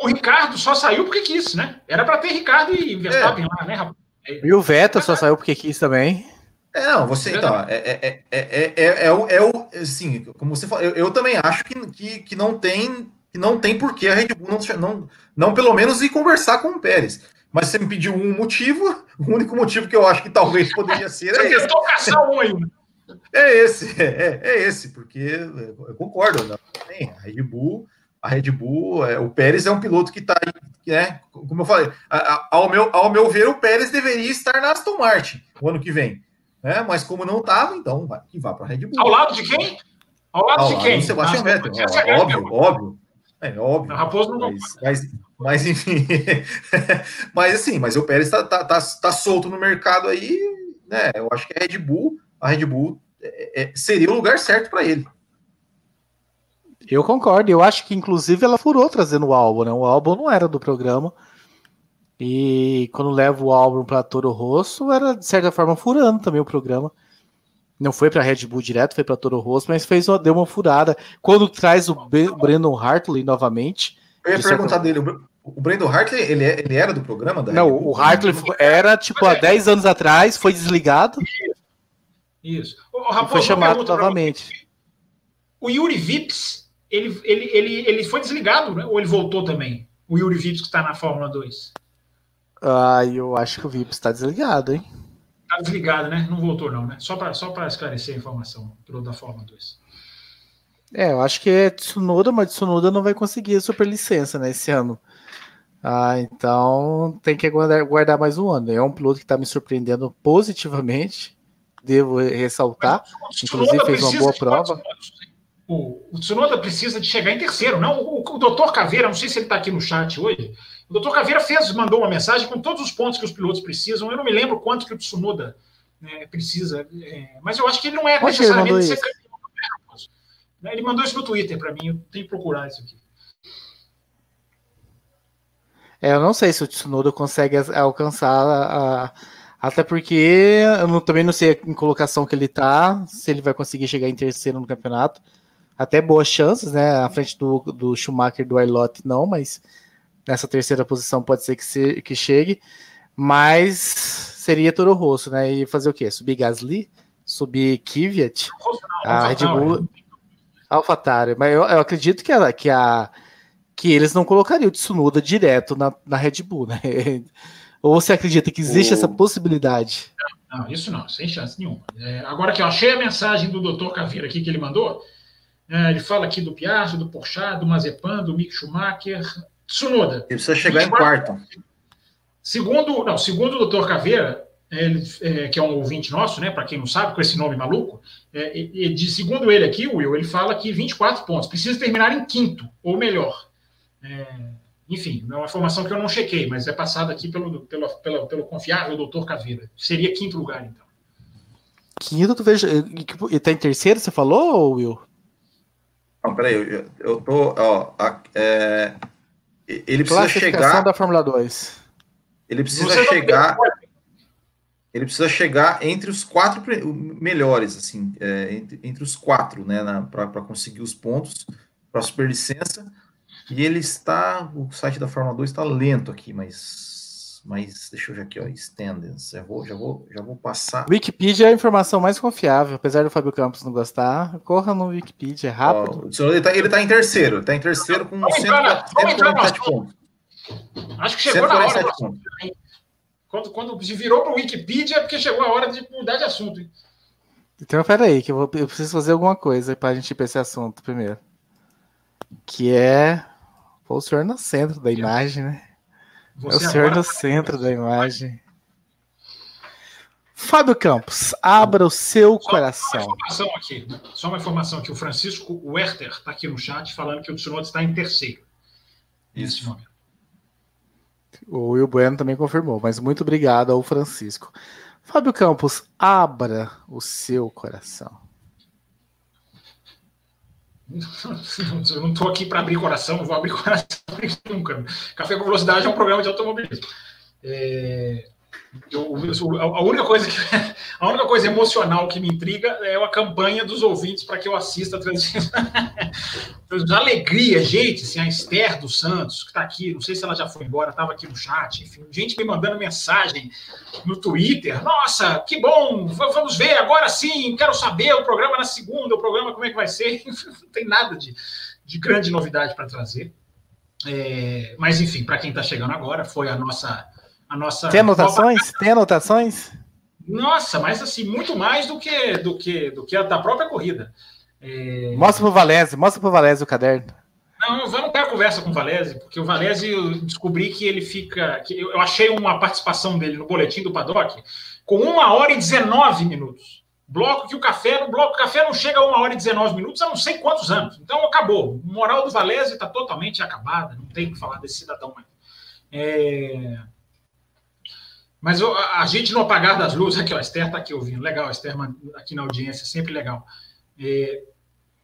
o Ricardo só saiu porque quis, né? Era para ter Ricardo e Verstappen lá, né, rapaz? E o Vettel só saiu porque quis também. É, não, você então, é, é, é, é, é, é, o, é o assim, como você falou, eu, eu também acho que, que, que não tem que não tem por que a Red Bull não, não, não pelo menos ir conversar com o Pérez. Mas você me pediu um motivo, <laughs> o único motivo que eu acho que talvez poderia <laughs> ser é esse. caçar um ainda. É esse, é, é esse, porque eu concordo, não, a Red Bull, a Red Bull, é, o Pérez é um piloto que está, né, como eu falei, a, a, ao, meu, ao meu ver, o Pérez deveria estar na Aston Martin o ano que vem. Né? Mas como não estava, então vai, que vá para a Red Bull. Ao lado de quem? Ao lado Ao de lado quem? Sebastião Vettel, óbvio, óbvio. É óbvio. Raposo não mas, mas, mas, enfim. <laughs> mas assim, mas o Pérez tá, tá, tá, tá, solto no mercado aí, né? Eu acho que a Red Bull, a Red Bull é, é, seria o lugar certo para ele. Eu concordo. Eu acho que, inclusive, ela furou trazendo o álbum, né? O álbum não era do programa. E quando leva o álbum para Toro Rosso, era de certa forma furando também o programa. Não foi para Red Bull direto, foi para Toro Rosso, mas fez uma, deu uma furada. Quando traz o Brandon Hartley novamente. Eu ia perguntar certa... dele, o Brandon Hartley, ele, é, ele era do programa? Da não, o Hartley era tipo há 10 anos atrás, foi desligado. Isso. O, Raposo, foi chamado novamente. O Yuri Vips, ele, ele, ele, ele foi desligado, né? ou ele voltou também? O Yuri Vips que está na Fórmula 2. Ah, eu acho que o Vips está desligado, hein? Tá desligado, né? Não voltou, não, né? Só para só esclarecer a informação, piloto da Fórmula 2. É, eu acho que é Tsunoda, mas Tsunoda não vai conseguir a superlicença, né, esse ano. Ah, então tem que guardar, guardar mais um ano. É um piloto que está me surpreendendo positivamente, devo ressaltar. Inclusive fez uma boa prova. O, o Tsunoda precisa de chegar em terceiro, não? O, o, o doutor Caveira, não sei se ele está aqui no chat hoje, o doutor Caveira fez, mandou uma mensagem com todos os pontos que os pilotos precisam. Eu não me lembro quanto que o Tsunoda né, precisa, é, mas eu acho que ele não é Onde necessariamente ser campeão. Né, ele mandou isso no Twitter para mim, eu tenho que procurar isso aqui. É, eu não sei se o Tsunoda consegue alcançar a, a, até porque eu não, também não sei em colocação que ele tá, se ele vai conseguir chegar em terceiro no campeonato. Até boas chances, né? À frente do, do Schumacher do Ailot, não, mas nessa terceira posição pode ser que, se, que chegue, mas seria Toro Rosso, né? E fazer o quê? Subir Gasly? Subir Kvyat? A Red Bull. AlphaTauri. Mas eu, eu acredito que, ela, que, a, que eles não colocariam o Tsunoda direto na, na Red Bull, né? <laughs> Ou você acredita que existe o... essa possibilidade? Não, isso não, sem chance nenhuma. É, agora que eu achei a mensagem do Dr. Caveira aqui que ele mandou, é, ele fala aqui do Piastri, do Porchat, do Mazepan, do Mick Schumacher, Tsunoda. Ele precisa chegar 24, em quarto. Segundo, não, segundo o doutor Caveira, ele, é, que é um ouvinte nosso, né, para quem não sabe, com esse nome maluco, é, e, de, segundo ele aqui, Will, ele fala que 24 pontos, precisa terminar em quinto, ou melhor. É, enfim, é uma informação que eu não chequei, mas é passada aqui pelo, pelo, pelo, pelo confiável doutor Caveira. Seria quinto lugar, então. Quinto, tu veja. E tá em terceiro, você falou, Will? Não, peraí, eu, eu tô. Ó, a, é, ele precisa chegar. da Fórmula 2. Ele precisa Você chegar. Ele precisa chegar entre os quatro melhores, assim, é, entre, entre, os quatro, né, para conseguir os pontos para a superlicença. E ele está. O site da Fórmula 2 está lento aqui, mas mas deixa eu ver aqui, ó, Standings. Já vou, já vou, já vou passar. Wikipedia é a informação mais confiável, apesar do Fábio Campos não gostar. Corra no Wikipedia, é rápido. Ó, ele, está ele tá em terceiro, está em terceiro com 147 pontos. Acho que chegou na hora. Quando, quando se virou para o Wikipedia é porque chegou a hora de mudar de assunto. Hein? Então, peraí, que eu, vou, eu preciso fazer alguma coisa para a gente ir para esse assunto primeiro. Que é. Pô, o senhor no centro da imagem, né? Você é o senhor no centro da imagem. Fábio Campos, abra o seu só coração. Uma informação aqui, só uma informação aqui. O Francisco Werther está aqui no chat falando que o Tsunoda está em terceiro. Nesse momento. O Will Bueno também confirmou, mas muito obrigado ao Francisco. Fábio Campos, abra o seu coração. Eu não estou aqui para abrir coração, não vou abrir coração nunca. Café com Velocidade é um programa de automobilismo. É, eu, a, única coisa que, <laughs> a única coisa emocional que me intriga é a campanha dos ouvintes para que eu assista a transmissão. <laughs> alegria, gente, assim, a Esther dos Santos, que está aqui, não sei se ela já foi embora, estava aqui no chat, enfim, gente me mandando mensagem no Twitter. Nossa, que bom! Vamos ver, agora sim, quero saber o programa na segunda, o programa como é que vai ser. <laughs> Não tem nada de, de grande novidade para trazer. É, mas, enfim, para quem está chegando agora, foi a nossa a nossa. Tem anotações? Tem anotações? Nossa, mas assim, muito mais do que do que do que a da própria corrida. É... Mostra pro Valese, mostra pro Valese o caderno. Não, eu não quero conversa com o Valese, porque o Valese eu descobri que ele fica. Que eu achei uma participação dele no boletim do Paddock com uma hora e 19 minutos. Bloco que o café, no bloco o café não chega a uma hora e 19 minutos há não sei quantos anos. Então acabou. Moral do Valese está totalmente acabada. Não tem que falar desse cidadão mais. É... Mas a, gente no apagar das luzes, aqui, ó, a Esther está aqui ouvindo. Legal, a Esther aqui na audiência, sempre legal. É...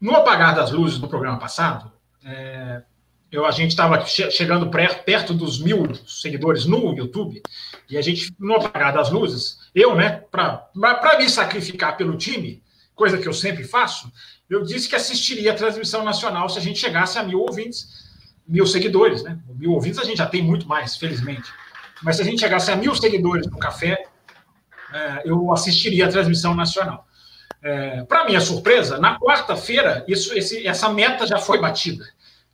No apagar das luzes do programa passado, é... eu, a gente estava chegando perto dos mil seguidores no YouTube, e a gente, no apagar das luzes, eu, né, para me sacrificar pelo time, coisa que eu sempre faço, eu disse que assistiria a transmissão nacional se a gente chegasse a mil ouvintes, mil seguidores, né? Mil ouvintes a gente já tem muito mais, felizmente. Mas se a gente chegasse a mil seguidores no café, é, eu assistiria a transmissão nacional. É, Para minha surpresa, na quarta-feira, isso, esse, essa meta já foi batida.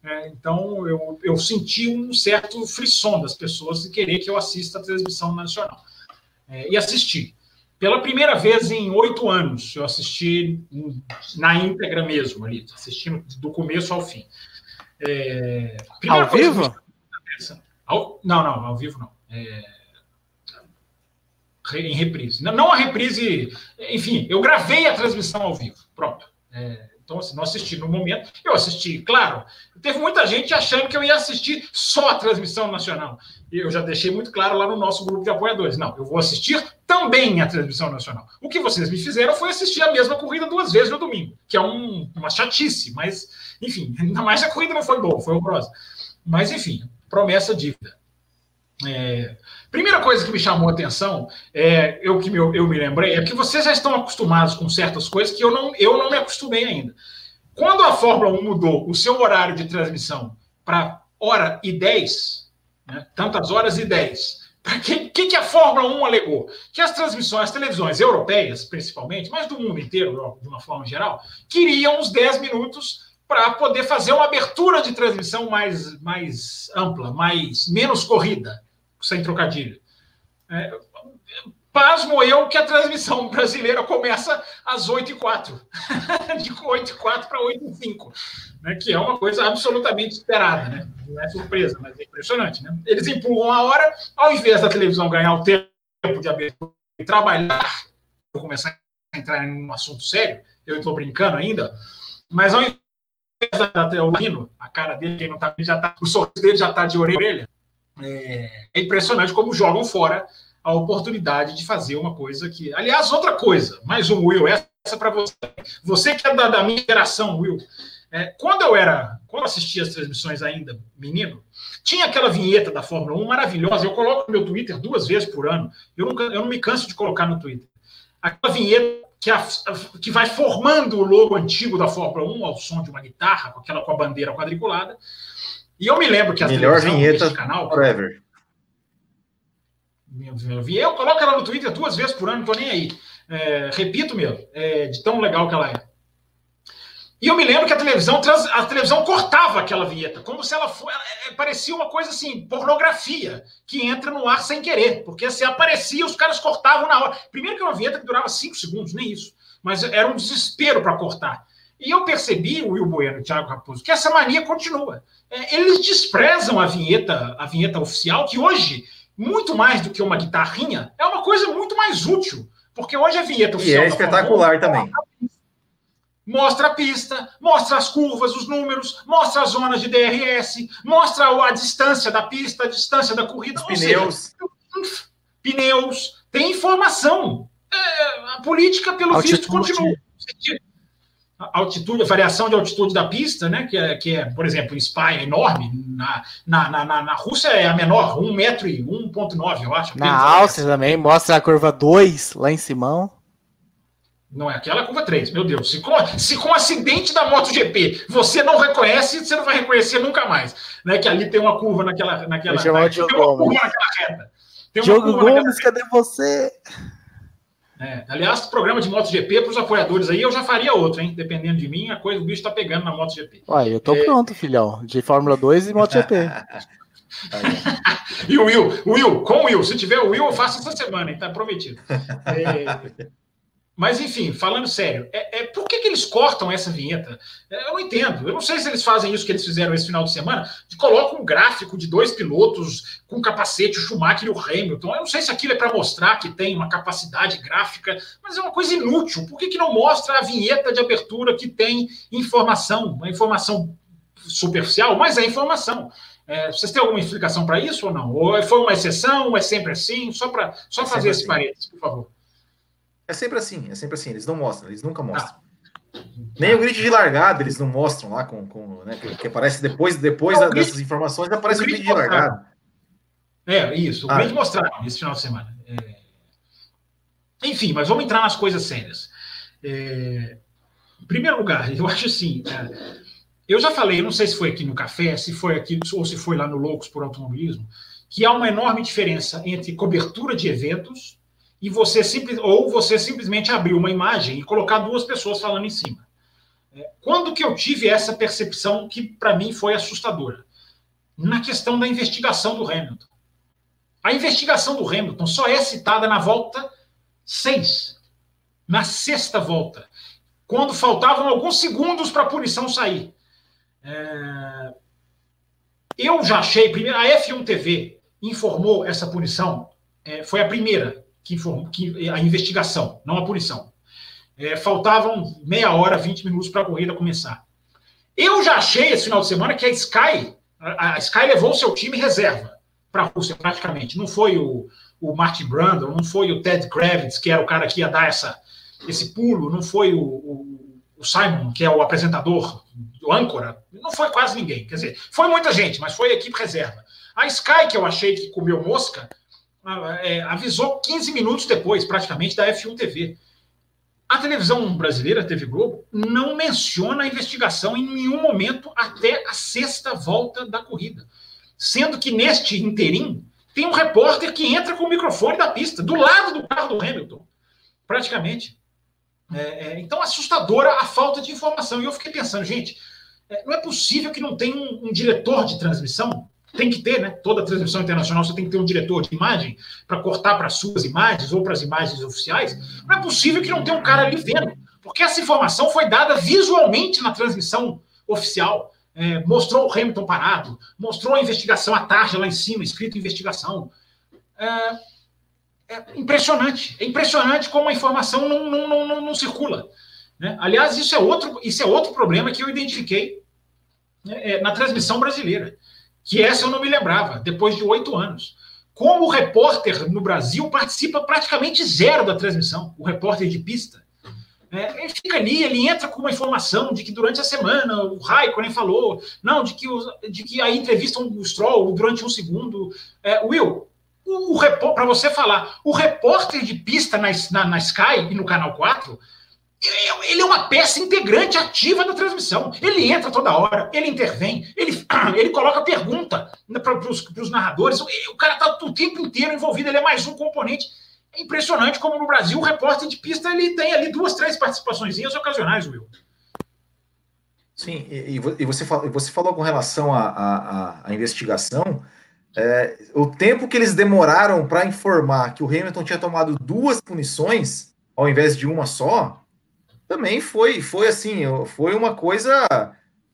É, então, eu, eu senti um certo frisson das pessoas de querer que eu assista a transmissão nacional. É, e assisti. Pela primeira vez em oito anos, eu assisti na íntegra mesmo, ali, assistindo do começo ao fim. É, ao vivo? Ao, não, não, ao vivo não. É, em reprise. Não, a reprise. Enfim, eu gravei a transmissão ao vivo. Pronto. É, então, assim, não assisti no momento. Eu assisti, claro. Teve muita gente achando que eu ia assistir só a transmissão nacional. E eu já deixei muito claro lá no nosso grupo de apoiadores. Não, eu vou assistir também a transmissão nacional. O que vocês me fizeram foi assistir a mesma corrida duas vezes no domingo, que é um, uma chatice, mas, enfim, ainda mais a corrida não foi boa, foi horrorosa. Mas, enfim, promessa dívida. É, primeira coisa que me chamou a atenção, é, eu que me, eu me lembrei, é que vocês já estão acostumados com certas coisas que eu não, eu não me acostumei ainda. Quando a Fórmula 1 mudou o seu horário de transmissão para hora e 10, né, tantas horas e 10, o que, que, que, a Fórmula 1 alegou? Que as transmissões, as televisões europeias, principalmente, mas do mundo inteiro, de uma forma geral, queriam os 10 minutos para poder fazer uma abertura de transmissão mais, mais ampla, mais menos corrida sem trocadilho. É, pasmo eu que a transmissão brasileira começa às 8h04. <laughs> De 8h04 para 8h05. Né, que é uma coisa absolutamente esperada, né? Não é surpresa, mas é impressionante, né? Eles empurram a hora, ao invés da televisão ganhar o tempo de abertura e trabalhar, vou começar a entrar em um assunto sério, eu estou brincando ainda, mas ao invés da o hino, a cara dele, quem não está já tá, o sorriso dele já está de orelha, é, é impressionante como jogam fora a oportunidade de fazer uma coisa que. Aliás, outra coisa, mais um Will, essa para você. Você que é da, da minha geração, Will. É, quando eu era, quando eu assistia as transmissões ainda, menino, tinha aquela vinheta da Fórmula 1 maravilhosa. Eu coloco no meu Twitter duas vezes por ano. Eu, nunca, eu não me canso de colocar no Twitter. Aquela vinheta que, a, que vai formando o logo antigo da Fórmula 1 ao som de uma guitarra, com aquela com a bandeira quadriculada. E eu me lembro que a melhor vinheta canal forever. Eu coloco ela no Twitter duas vezes por ano, não tô nem aí. É, repito mesmo, é, de tão legal que ela é. E eu me lembro que a televisão, a televisão cortava aquela vinheta, como se ela fosse. É, parecia uma coisa assim, pornografia, que entra no ar sem querer, porque se aparecia, os caras cortavam na hora. Primeiro que uma vinheta que durava cinco segundos, nem isso, mas era um desespero para cortar. E eu percebi, o Will Bueno e o Thiago Raposo, que essa mania continua. É, eles desprezam a vinheta, a vinheta oficial, que hoje, muito mais do que uma guitarrinha, é uma coisa muito mais útil. Porque hoje a vinheta oficial. E é espetacular também. Mostra a pista, mostra as curvas, os números, mostra as zonas de DRS, mostra a distância da pista, a distância da corrida. Os pneus. Seja, pneus. Tem informação. É, a política, pelo Altitude. visto, continua altitude, a variação de altitude da pista, né? Que é, que é por exemplo, em Spa é enorme. Na, na, na, na Rússia é a menor, 1 metro e 1,9, eu acho. Na Áustria também, mostra a curva 2 lá em Simão. Não é aquela curva 3, meu Deus. Se com, se com acidente da MotoGP você não reconhece, você não vai reconhecer nunca mais. Né? Que ali tem uma curva naquela. naquela, naquela tem uma curva naquela reta. Tem Diogo Gomes, cadê você? É, aliás, programa de MotoGP para os apoiadores aí, eu já faria outro, hein? Dependendo de mim, a coisa, o bicho está pegando na MotoGP. Uai, eu tô é... pronto, filhão. De Fórmula 2 e MotoGP. <laughs> e o Will, o Will, com o Will, se tiver o Will, eu faço essa semana, hein? Tá prometido. É... <laughs> mas, enfim, falando sério, é, é por que, que eles cortam essa vinheta? É, eu não entendo. Eu não sei se eles fazem isso que eles fizeram esse final de semana, de colocam um gráfico de dois pilotos com capacete, o Schumacher e o Hamilton. Eu não sei se aquilo é para mostrar que tem uma capacidade gráfica, mas é uma coisa inútil. Por que, que não mostra a vinheta de abertura que tem informação, uma informação superficial, mas é informação. É, vocês têm alguma explicação para isso ou não? Ou foi uma exceção, ou é sempre assim? Só para só fazer esse assim. parênteses, por favor. É sempre assim, é sempre assim. Eles não mostram, eles nunca mostram. Ah. Nem o grid de largada eles não mostram lá, com, com né, que, que, aparece depois, depois não, da, dessas informações, aparece o grid, o grid de largada. É, isso. O ah, grid mostraram esse final de semana. É... Enfim, mas vamos entrar nas coisas sérias. É... Em primeiro lugar, eu <laughs> acho assim. É... Eu já falei, não sei se foi aqui no café, se foi aqui ou se foi lá no Loucos por Automobilismo, que há uma enorme diferença entre cobertura de eventos e você simples, ou você simplesmente abrir uma imagem e colocar duas pessoas falando em cima. É, quando que eu tive essa percepção que para mim foi assustadora? Na questão da investigação do Hamilton. A investigação do Hamilton só é citada na volta 6, na sexta volta, quando faltavam alguns segundos para a punição sair. É... Eu já achei, primeiro, a F1 TV informou essa punição, é, foi a primeira que, que a investigação, não a punição. É, faltavam meia hora, 20 minutos para a corrida começar. Eu já achei esse final de semana que a Sky, a, a Sky levou o seu time reserva para a Rússia, praticamente. Não foi o, o Martin Brundle, não foi o Ted Kravitz, que era o cara que ia dar essa, esse pulo, não foi o, o, o Simon, que é o apresentador, o âncora, não foi quase ninguém. Quer dizer, foi muita gente, mas foi a equipe reserva. A Sky, que eu achei que comeu mosca, é, avisou 15 minutos depois, praticamente, da F1 TV. A televisão brasileira, TV Globo, não menciona a investigação em nenhum momento até a sexta volta da corrida. Sendo que neste interim, tem um repórter que entra com o microfone da pista, do lado do carro do Hamilton, praticamente. É, é, então, assustadora a falta de informação. E eu fiquei pensando, gente, é, não é possível que não tenha um, um diretor de transmissão tem que ter, né? Toda transmissão internacional você tem que ter um diretor de imagem para cortar para as suas imagens ou para as imagens oficiais. Não é possível que não tenha um cara ali vendo, porque essa informação foi dada visualmente na transmissão oficial. É, mostrou o Hamilton parado, mostrou a investigação, a tarja lá em cima, escrito investigação. É, é impressionante. É impressionante como a informação não, não, não, não, não circula. Né? Aliás, isso é, outro, isso é outro problema que eu identifiquei né, é, na transmissão brasileira que essa eu não me lembrava, depois de oito anos. Como o repórter no Brasil participa praticamente zero da transmissão, o repórter de pista. É, ele fica ali, ele entra com uma informação de que durante a semana o Raikkonen falou, não, de que, de que aí entrevistam o Stroll durante um segundo. É, Will, para você falar, o repórter de pista na, na, na Sky e no Canal 4 ele é uma peça integrante ativa da transmissão. Ele entra toda hora, ele intervém, ele, <clears throat> ele coloca pergunta para os narradores. O cara está o tempo inteiro envolvido, ele é mais um componente. É impressionante como no Brasil o repórter de pista ele tem ali duas, três participações ocasionais, Will. Sim, e, e você, falou, você falou com relação à investigação. É, o tempo que eles demoraram para informar que o Hamilton tinha tomado duas punições ao invés de uma só, também foi, foi assim, foi uma coisa,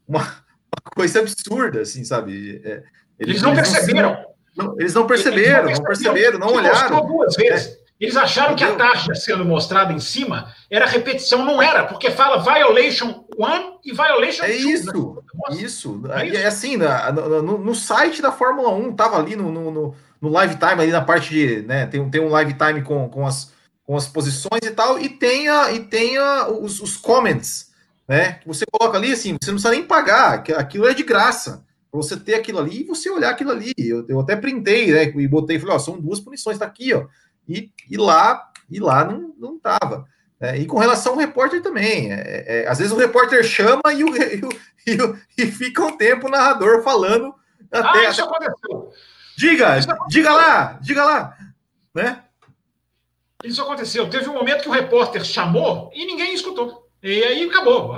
uma, uma coisa absurda, assim, sabe? É, eles, eles, não eles perceberam. Não, eles não perceberam, eles não perceberam, não, perceberam, não olharam. duas vezes. É. Eles acharam que a taxa sendo mostrada em cima era repetição, não era, porque fala violation one e violation é two. Isso, né? isso. É, isso. É assim, no, no, no, site da Fórmula 1, tava ali no, no, no live time, ali na parte de, né, tem, tem um live time com, com as com as posições e tal, e tenha, e tenha os, os comments, né? Você coloca ali assim, você não precisa nem pagar, aquilo é de graça. Pra você ter aquilo ali e você olhar aquilo ali. Eu, eu até printei, né? E botei, falei, ó, são duas punições, tá aqui, ó. E, e lá, e lá não, não tava. É, e com relação ao repórter também. É, é, às vezes o repórter chama e, o, <laughs> e, o, e, o, e fica um tempo o narrador falando. Até, ah, isso até... aconteceu. Diga, diga lá, diga lá, né? Isso aconteceu. Teve um momento que o repórter chamou e ninguém escutou. E aí acabou.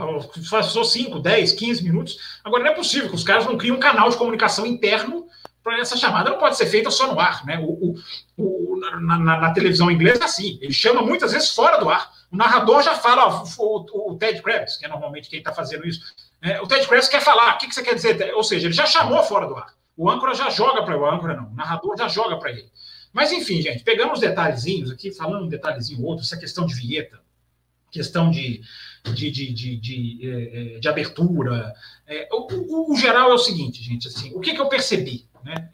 Passou 5, 10, 15 minutos. Agora não é possível que os caras não criem um canal de comunicação interno para essa chamada. Não pode ser feita só no ar. Né? O, o, o na, na, na, televisão inglesa é assim. Ele chama muitas vezes fora do ar. O narrador já fala, ó, o, o, Ted Krebs, que é normalmente quem está fazendo isso, é, o Ted Krebs quer falar, o que, que você quer dizer? Ou seja, ele já chamou fora do ar. O âncora já joga para o âncora, não. O narrador já joga para ele. Mas, enfim, gente, pegamos detalhezinhos aqui, falando um detalhezinho outro, essa questão de vinheta, questão de, de, de, de, de, é, é, de abertura. É, o, o, o, geral é o seguinte, gente, assim, o que, que eu percebi? Né?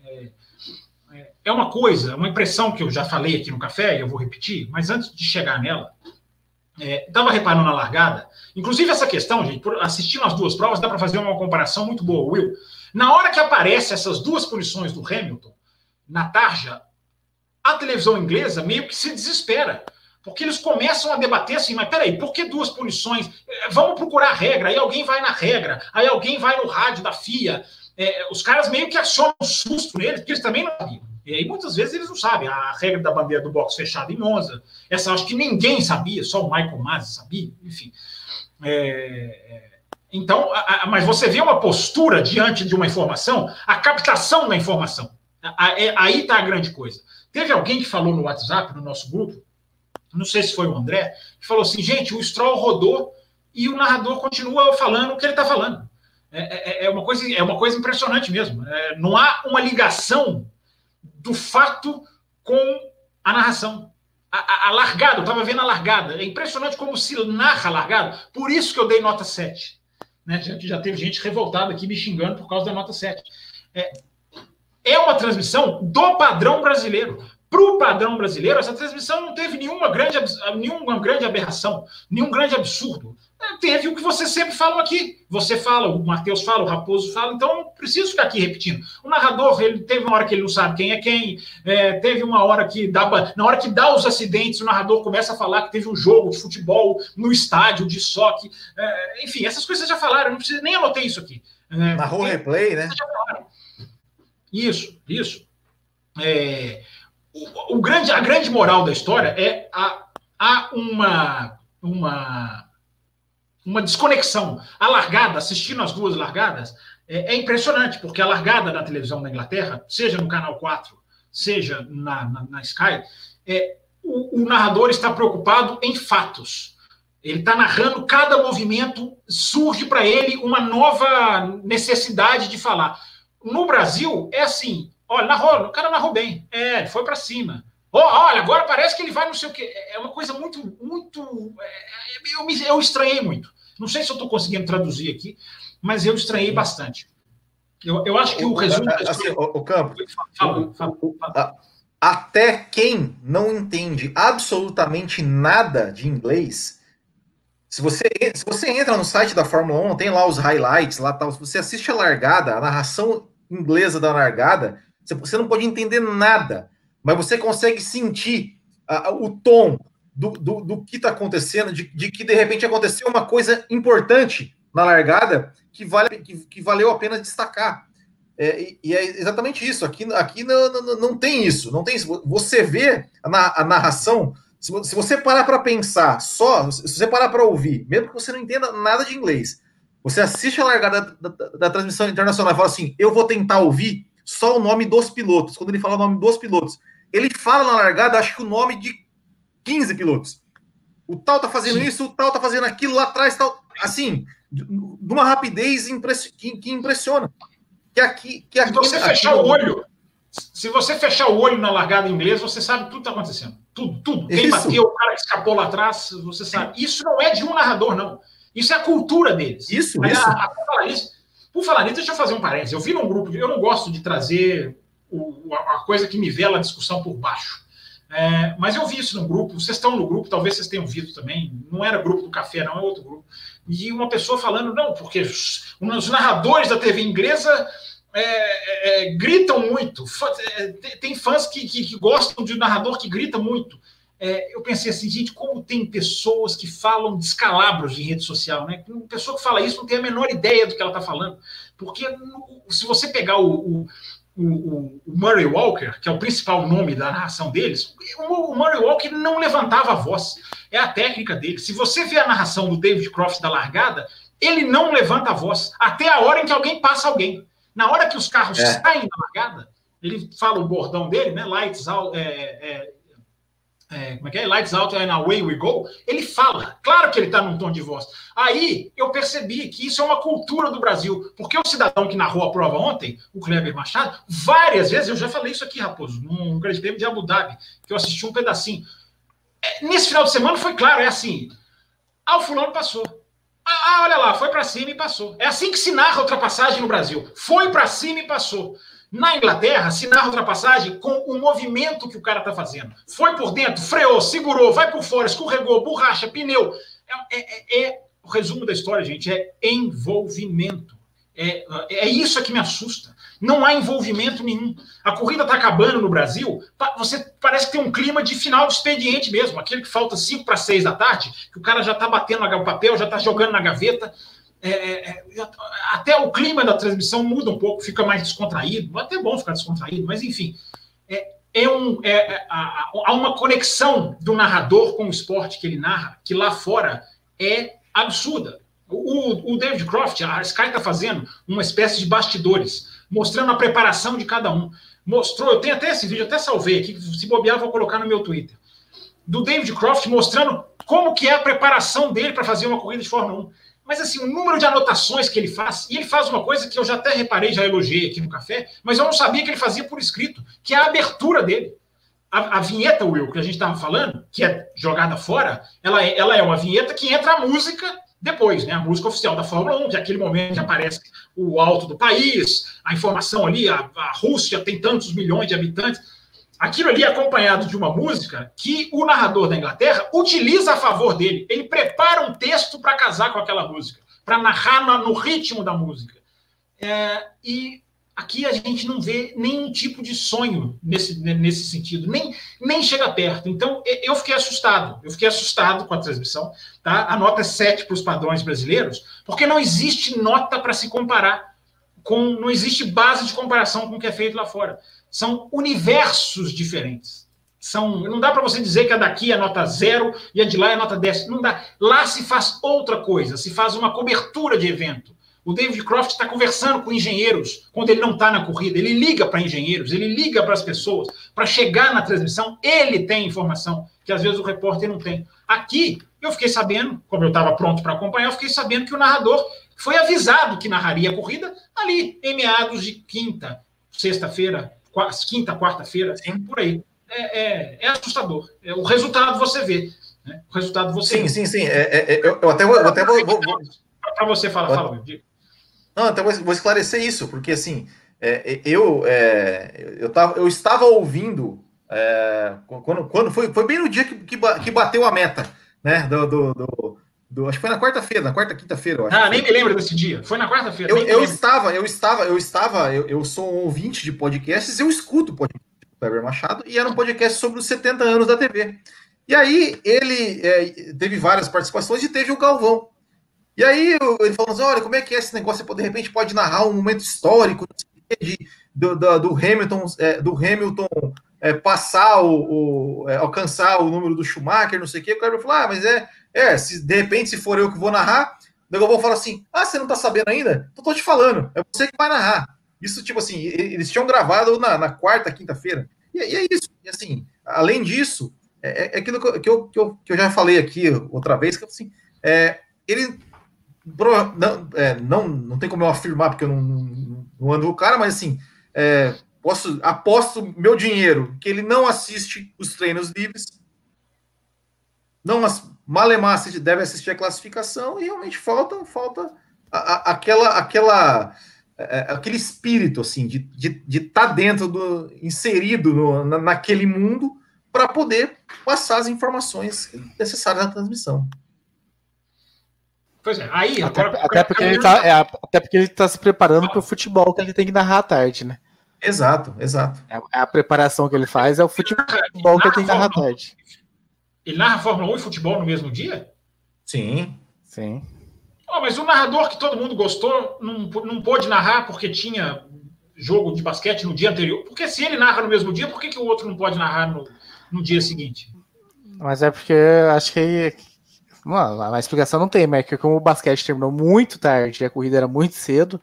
É, uma coisa, uma impressão que eu já falei aqui no café, e eu vou repetir, mas antes de chegar nela, estava é, reparando na largada, inclusive essa questão, gente, por, assistindo as duas provas, dá para fazer uma comparação muito boa, Will. Na hora que aparecem essas duas punições do Hamilton, na tarja, a televisão inglesa meio que se desespera. Porque eles começam a debater assim, mas peraí, por que duas punições? É, vamos procurar a regra, aí alguém vai na regra, aí alguém vai no rádio da FIA. É, os caras meio que acionam um susto neles, porque eles também não sabiam. E aí muitas vezes eles não sabem. A regra da bandeira do box fechado em Monza, essa acho que ninguém sabia, só o Michael Masi sabia, enfim. É então, a, a, mas você vê uma postura diante de uma informação, a captação da informação. A, é, aí está a grande coisa. Teve alguém que falou no WhatsApp, no nosso grupo, não sei se foi o André, que falou assim: gente, o Stroll rodou e o narrador continua falando o que ele está falando. É, é, é, uma coisa, é uma coisa impressionante mesmo. É, não há uma ligação do fato com a narração. A, a, a largada, eu estava vendo a largada. É impressionante como se narra a largada. Por isso que eu dei nota 7. Né? Já, já teve gente revoltada aqui me xingando por causa da nota 7. É, é uma transmissão do padrão brasileiro. Para o padrão brasileiro, essa transmissão não teve nenhuma grande, nenhuma grande aberração, nenhum grande absurdo. É, teve o que você sempre fala aqui. Você fala, o Matheus fala, o Raposo fala, então não preciso ficar aqui repetindo. O narrador, ele teve uma hora que ele não sabe quem é quem, é, teve uma hora que dá, na hora que dá os acidentes, o narrador começa a falar que teve um jogo de futebol no estádio de soque. É, enfim, essas coisas já falaram, não precisa nem anotei isso aqui. É, Narrou replay, né? Já falaram. Isso, isso. É, o, o, grande, a grande moral da história é há, há uma, uma, uma desconexão. A largada, assistindo as duas largadas, é, é, impressionante, porque a largada da televisão da Inglaterra, seja no Canal 4, seja na, na, na Sky, é, o, o narrador está preocupado em fatos. Ele está narrando cada movimento, surge para ele uma nova necessidade de falar. No Brasil, é assim: olha, narrou, o cara narrou bem. É, foi para cima. Oh, olha, agora parece que ele vai não sei o quê. É, é uma coisa muito, muito. É, é, eu, me, eu estranhei muito. Não sei se eu estou conseguindo traduzir aqui, mas eu estranhei bastante. Eu, eu acho que o, o resumo. Assim, o, o Campo. Fala, fala, fala. Até quem não entende absolutamente nada de inglês, se você, se você entra no site da Fórmula 1, tem lá os highlights, lá tal, se você assiste a largada, a narração inglesa da largada, você não pode entender nada, mas você consegue sentir a, o tom do, do, do que está acontecendo, de, de, que de repente aconteceu uma coisa importante na largada que, vale, que, que valeu a pena destacar. É, e, e, é exatamente isso. Aqui, aqui não, não, não, tem isso. Não tem isso. Você vê a, a narração. Se, se você parar para pensar só, se você parar para ouvir, mesmo que você não entenda nada de inglês, você assiste a largada da, da, da, transmissão internacional e fala assim: eu vou tentar ouvir só o nome dos pilotos. Quando ele fala o nome dos pilotos, ele fala na largada, acho que o nome de 15 pilotos. O tal tá fazendo Sim. isso, o tal tá fazendo aquilo lá atrás, tal. Assim, de uma rapidez que, que, impressiona. Que aqui, que aqui, se você aqui, fechar aqui, o olho, se você fechar o olho na largada inglesa, você sabe tudo que está acontecendo. Tudo, tudo. Quem isso. bateu, o cara que escapou lá atrás, você sabe. Isso não é de um narrador, não. Isso é a cultura deles. Isso, Mas isso. A, a, por, falar nisso, por falar nisso, deixa eu fazer um parênteses. Eu vi num grupo, eu não gosto de trazer o, a, a coisa que me vela a discussão por baixo. É, mas eu vi isso no grupo, vocês estão no grupo, talvez vocês tenham visto também. Não era grupo do café, não, é outro grupo. E uma pessoa falando, não, porque os, os narradores da TV inglesa é, é, é gritam muito. É, tem fãs que, que, que, gostam de um narrador que grita muito é, eu pensei assim, gente, como tem pessoas que falam descalabros de rede social, né? Uma pessoa que fala isso não tem a menor ideia do que ela está falando. Porque se você pegar o, o, o, o, Murray Walker, que é o principal nome da narração deles, o, o Murray Walker não levantava a voz. É a técnica dele. Se você vê a narração do David Croft da largada, ele não levanta a voz até a hora em que alguém passa alguém. Na hora que os carros é. saem da largada, ele fala o bordão dele, né? Lights out, é, é, é, como é que é? Lights Out and Away We Go, ele fala, claro que ele está num tom de voz. Aí eu percebi que isso é uma cultura do Brasil, porque o cidadão que narrou a prova ontem, o Kleber Machado, várias vezes, eu já falei isso aqui, Raposo, num grande prêmio de Abu Dhabi, que eu assisti um pedacinho. É, nesse final de semana foi claro, é assim, ah, o fulano passou. Ah, ah olha lá, foi para cima e passou. É assim que se narra a ultrapassagem no Brasil. Foi para cima e passou. Na Inglaterra, se narra ultrapassagem com o movimento que o cara está fazendo. Foi por dentro, freou, segurou, vai por fora, escorregou, borracha, pneu. É, é, é, é o resumo da história, gente, é envolvimento. É, é isso que me assusta. Não há envolvimento nenhum. A corrida está acabando no Brasil. Você parece que tem um clima de final de expediente mesmo. Aquele que falta 5 para 6 da tarde, que o cara já está batendo no papel, já está jogando na gaveta. É, é, é, até o clima da transmissão muda um pouco, fica mais descontraído. Até bom ficar descontraído, mas enfim. É, é um, há, há uma conexão do narrador com o esporte que ele narra, que lá fora é absurda. O, o David Croft, a Sky está fazendo uma espécie de bastidores, mostrando a preparação de cada um. Mostrou, eu tenho até esse vídeo, até salvei aqui, se bobear, vou colocar no meu Twitter. Do David Croft mostrando como que é a preparação dele para fazer uma corrida de Fórmula 1. Mas assim, o número de anotações que ele faz, e ele faz uma coisa que eu já até reparei, já elogiei aqui no café, mas eu não sabia que ele fazia por escrito, que é a abertura dele. A, a vinheta, Will, que a gente estava falando, que é jogada fora, ela é, ela é uma vinheta que entra a música depois, né? A música oficial da Fórmula 1, que é aquele momento que aparece o alto do país, a informação ali, a, a Rússia tem tantos milhões de habitantes. Aquilo ali é acompanhado de uma música que o narrador da Inglaterra utiliza a favor dele. Ele prepara um texto para casar com aquela música, para narrar no ritmo da música. É, e aqui a gente não vê nenhum tipo de sonho nesse, nesse sentido, nem, nem chega perto. Então, eu fiquei assustado. Eu fiquei assustado com a transmissão. Tá? A nota é 7 para os padrões brasileiros, porque não existe nota para se comparar. Com, não existe base de comparação com o que é feito lá fora. São universos diferentes. São, não dá para você dizer que a daqui é nota zero e a de lá é nota 10. Não dá. Lá se faz outra coisa, se faz uma cobertura de evento. O David Croft está conversando com engenheiros quando ele não está na corrida. Ele liga para engenheiros, ele liga para as pessoas para chegar na transmissão. Ele tem informação que às vezes o repórter não tem. Aqui, eu fiquei sabendo, como eu estava pronto para acompanhar, eu fiquei sabendo que o narrador foi avisado que narraria a corrida ali, em meados de quinta, sexta-feira, quinta, quarta-feira, assim, por aí. É, é, é assustador. É, o resultado você vê. Né? O resultado você Sim, vê. sim, sim. É, é, é eu, eu, até vou. até vou, vou, vou... Para você falar, fala, diga. Não, então vou esclarecer isso, porque assim, é, eu, é, eu, tava, eu estava ouvindo é, quando, quando foi, foi bem no dia que, que bateu a meta, né? Do, do, do, do acho que foi na quarta-feira, na quarta, quinta-feira. Ah, nem me lembro desse dia. Foi na quarta-feira. Eu, eu estava, eu estava, eu estava, eu, eu sou um ouvinte de podcasts, eu escuto o podcast do Kleber Machado, e era um podcast sobre os 70 anos da TV. E aí ele é, teve várias participações e teve o Galvão. E aí ele falou assim: olha, como é que é esse negócio? Você de repente pode narrar um momento histórico de, do, do, do Hamilton, é, do Hamilton é, passar o, o é, alcançar o número do Schumacher, não sei o quê. O cara falou: ah, mas é, é, se de repente, se for eu que vou narrar, o vou falar assim: ah, você não tá sabendo ainda? Então tô te falando, é você que vai narrar. Isso, tipo assim, eles tinham gravado na, na quarta, quinta-feira. E, e, é isso. E assim, além disso, é, é, é aquilo que eu, que eu, que, eu, que eu já falei aqui outra vez, que assim, é, ele não, é, não, não tem como eu afirmar, porque eu não, não, não ando o cara, mas assim, é, posso, aposto meu dinheiro que ele não assiste os treinos livres, não malemar deve assistir a classificação e realmente falta, falta a, a, aquela, aquela, é, é aquele espírito assim de estar de, de tá dentro do inserido no, na, naquele mundo para poder passar as informações necessárias na transmissão. Pois é, aí até, agora, até porque ele tá, é, até porque ele tá se preparando para o futebol que ele tem que narrar à tarde, né? Exato, exato. A, é, a preparação que ele faz é o futebol que ele tem que narrar à tarde. Ele narra Fórmula 1 e futebol no mesmo dia? Sim. Sim. Oh, mas o narrador que todo mundo gostou não, não pôde narrar porque tinha jogo de basquete no dia anterior. Porque se ele narra no mesmo dia, por que, que o outro não pode narrar no, no dia seguinte? Mas é porque acho que Mano, a explicação não tem, mas é que como o basquete terminou muito tarde e a corrida era muito cedo,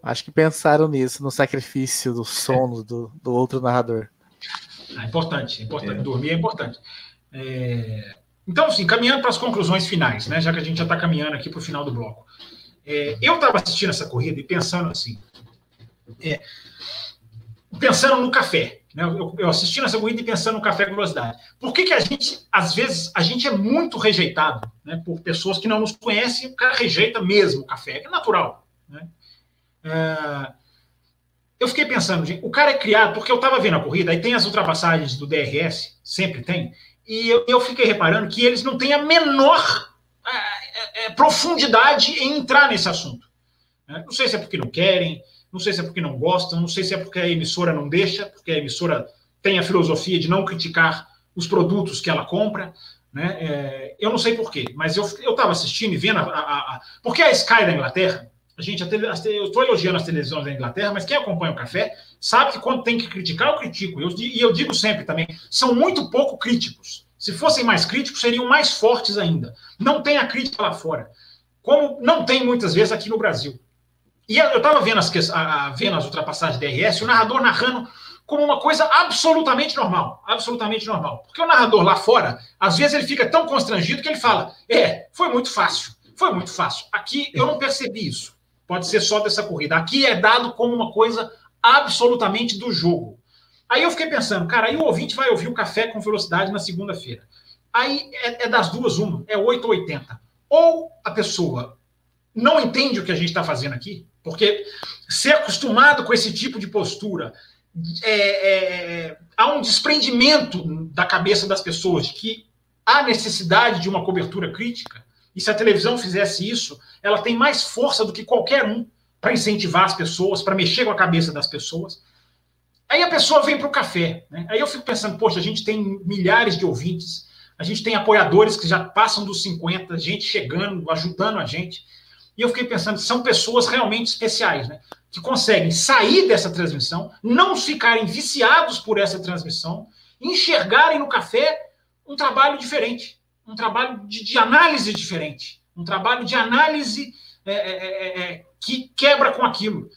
acho que pensaram nisso, no sacrifício do sono do, do outro narrador. É importante, é importante. É. Dormir é importante. É... Então, assim, caminhando para as conclusões finais, né? Já que a gente já está caminhando aqui para o final do bloco. É, eu estava assistindo essa corrida e pensando assim, é, pensando no café. Né? Eu, eu assistindo essa corrida e pensando no café com velocidade. Por que, que a gente, às vezes, a gente é muito rejeitado né, por pessoas que não nos conhecem, o cara rejeita mesmo o café, é natural. Né? É, eu fiquei pensando, gente, o cara é criado, porque eu estava vendo a corrida, aí tem as ultrapassagens do DRS, sempre tem, e eu, eu fiquei reparando que eles não têm a menor é, é, profundidade em entrar nesse assunto. Né? Não sei se é porque não querem, não sei se é porque não gostam, não sei se é porque a emissora não deixa, porque a emissora tem a filosofia de não criticar os produtos que ela compra. Né? É, eu não sei porquê, mas eu estava assistindo e vendo a, a, a, Porque a Sky da Inglaterra, a gente, eu estou elogiando as televisões da Inglaterra, mas quem acompanha o café sabe que quando tem que criticar, eu critico. Eu, e eu digo sempre também, são muito pouco críticos. Se fossem mais críticos, seriam mais fortes ainda. Não tem a crítica lá fora. Como não tem muitas vezes aqui no Brasil. E eu estava vendo as, vendo as ultrapassagens DRS, o narrador narrando como uma coisa absolutamente normal. Absolutamente normal. Porque o narrador lá fora, às vezes ele fica tão constrangido que ele fala: É, foi muito fácil. Foi muito fácil. Aqui eu não percebi isso. Pode ser só dessa corrida. Aqui é dado como uma coisa absolutamente do jogo. Aí eu fiquei pensando, cara, aí o ouvinte vai ouvir o café com velocidade na segunda-feira. Aí é, é, das duas, uma, é 8 ou 80. Ou a pessoa não entende o que a gente está fazendo aqui, porque ser acostumado com esse tipo de postura é, é, há um desprendimento da cabeça das pessoas de que há necessidade de uma cobertura crítica. E se a televisão fizesse isso, ela tem mais força do que qualquer um para incentivar as pessoas, para mexer com a cabeça das pessoas. Aí a pessoa vem para o café. Né? Aí eu fico pensando, poxa, a gente tem milhares de ouvintes, a gente tem apoiadores que já passam dos 50, gente chegando, ajudando a gente. E eu fiquei pensando, são pessoas realmente especiais, né? Que conseguem sair dessa transmissão, não ficarem viciados por essa transmissão, enxergarem no café um trabalho diferente, um trabalho de, de análise diferente, um trabalho de análise é, é, é, é que quebra com aquilo.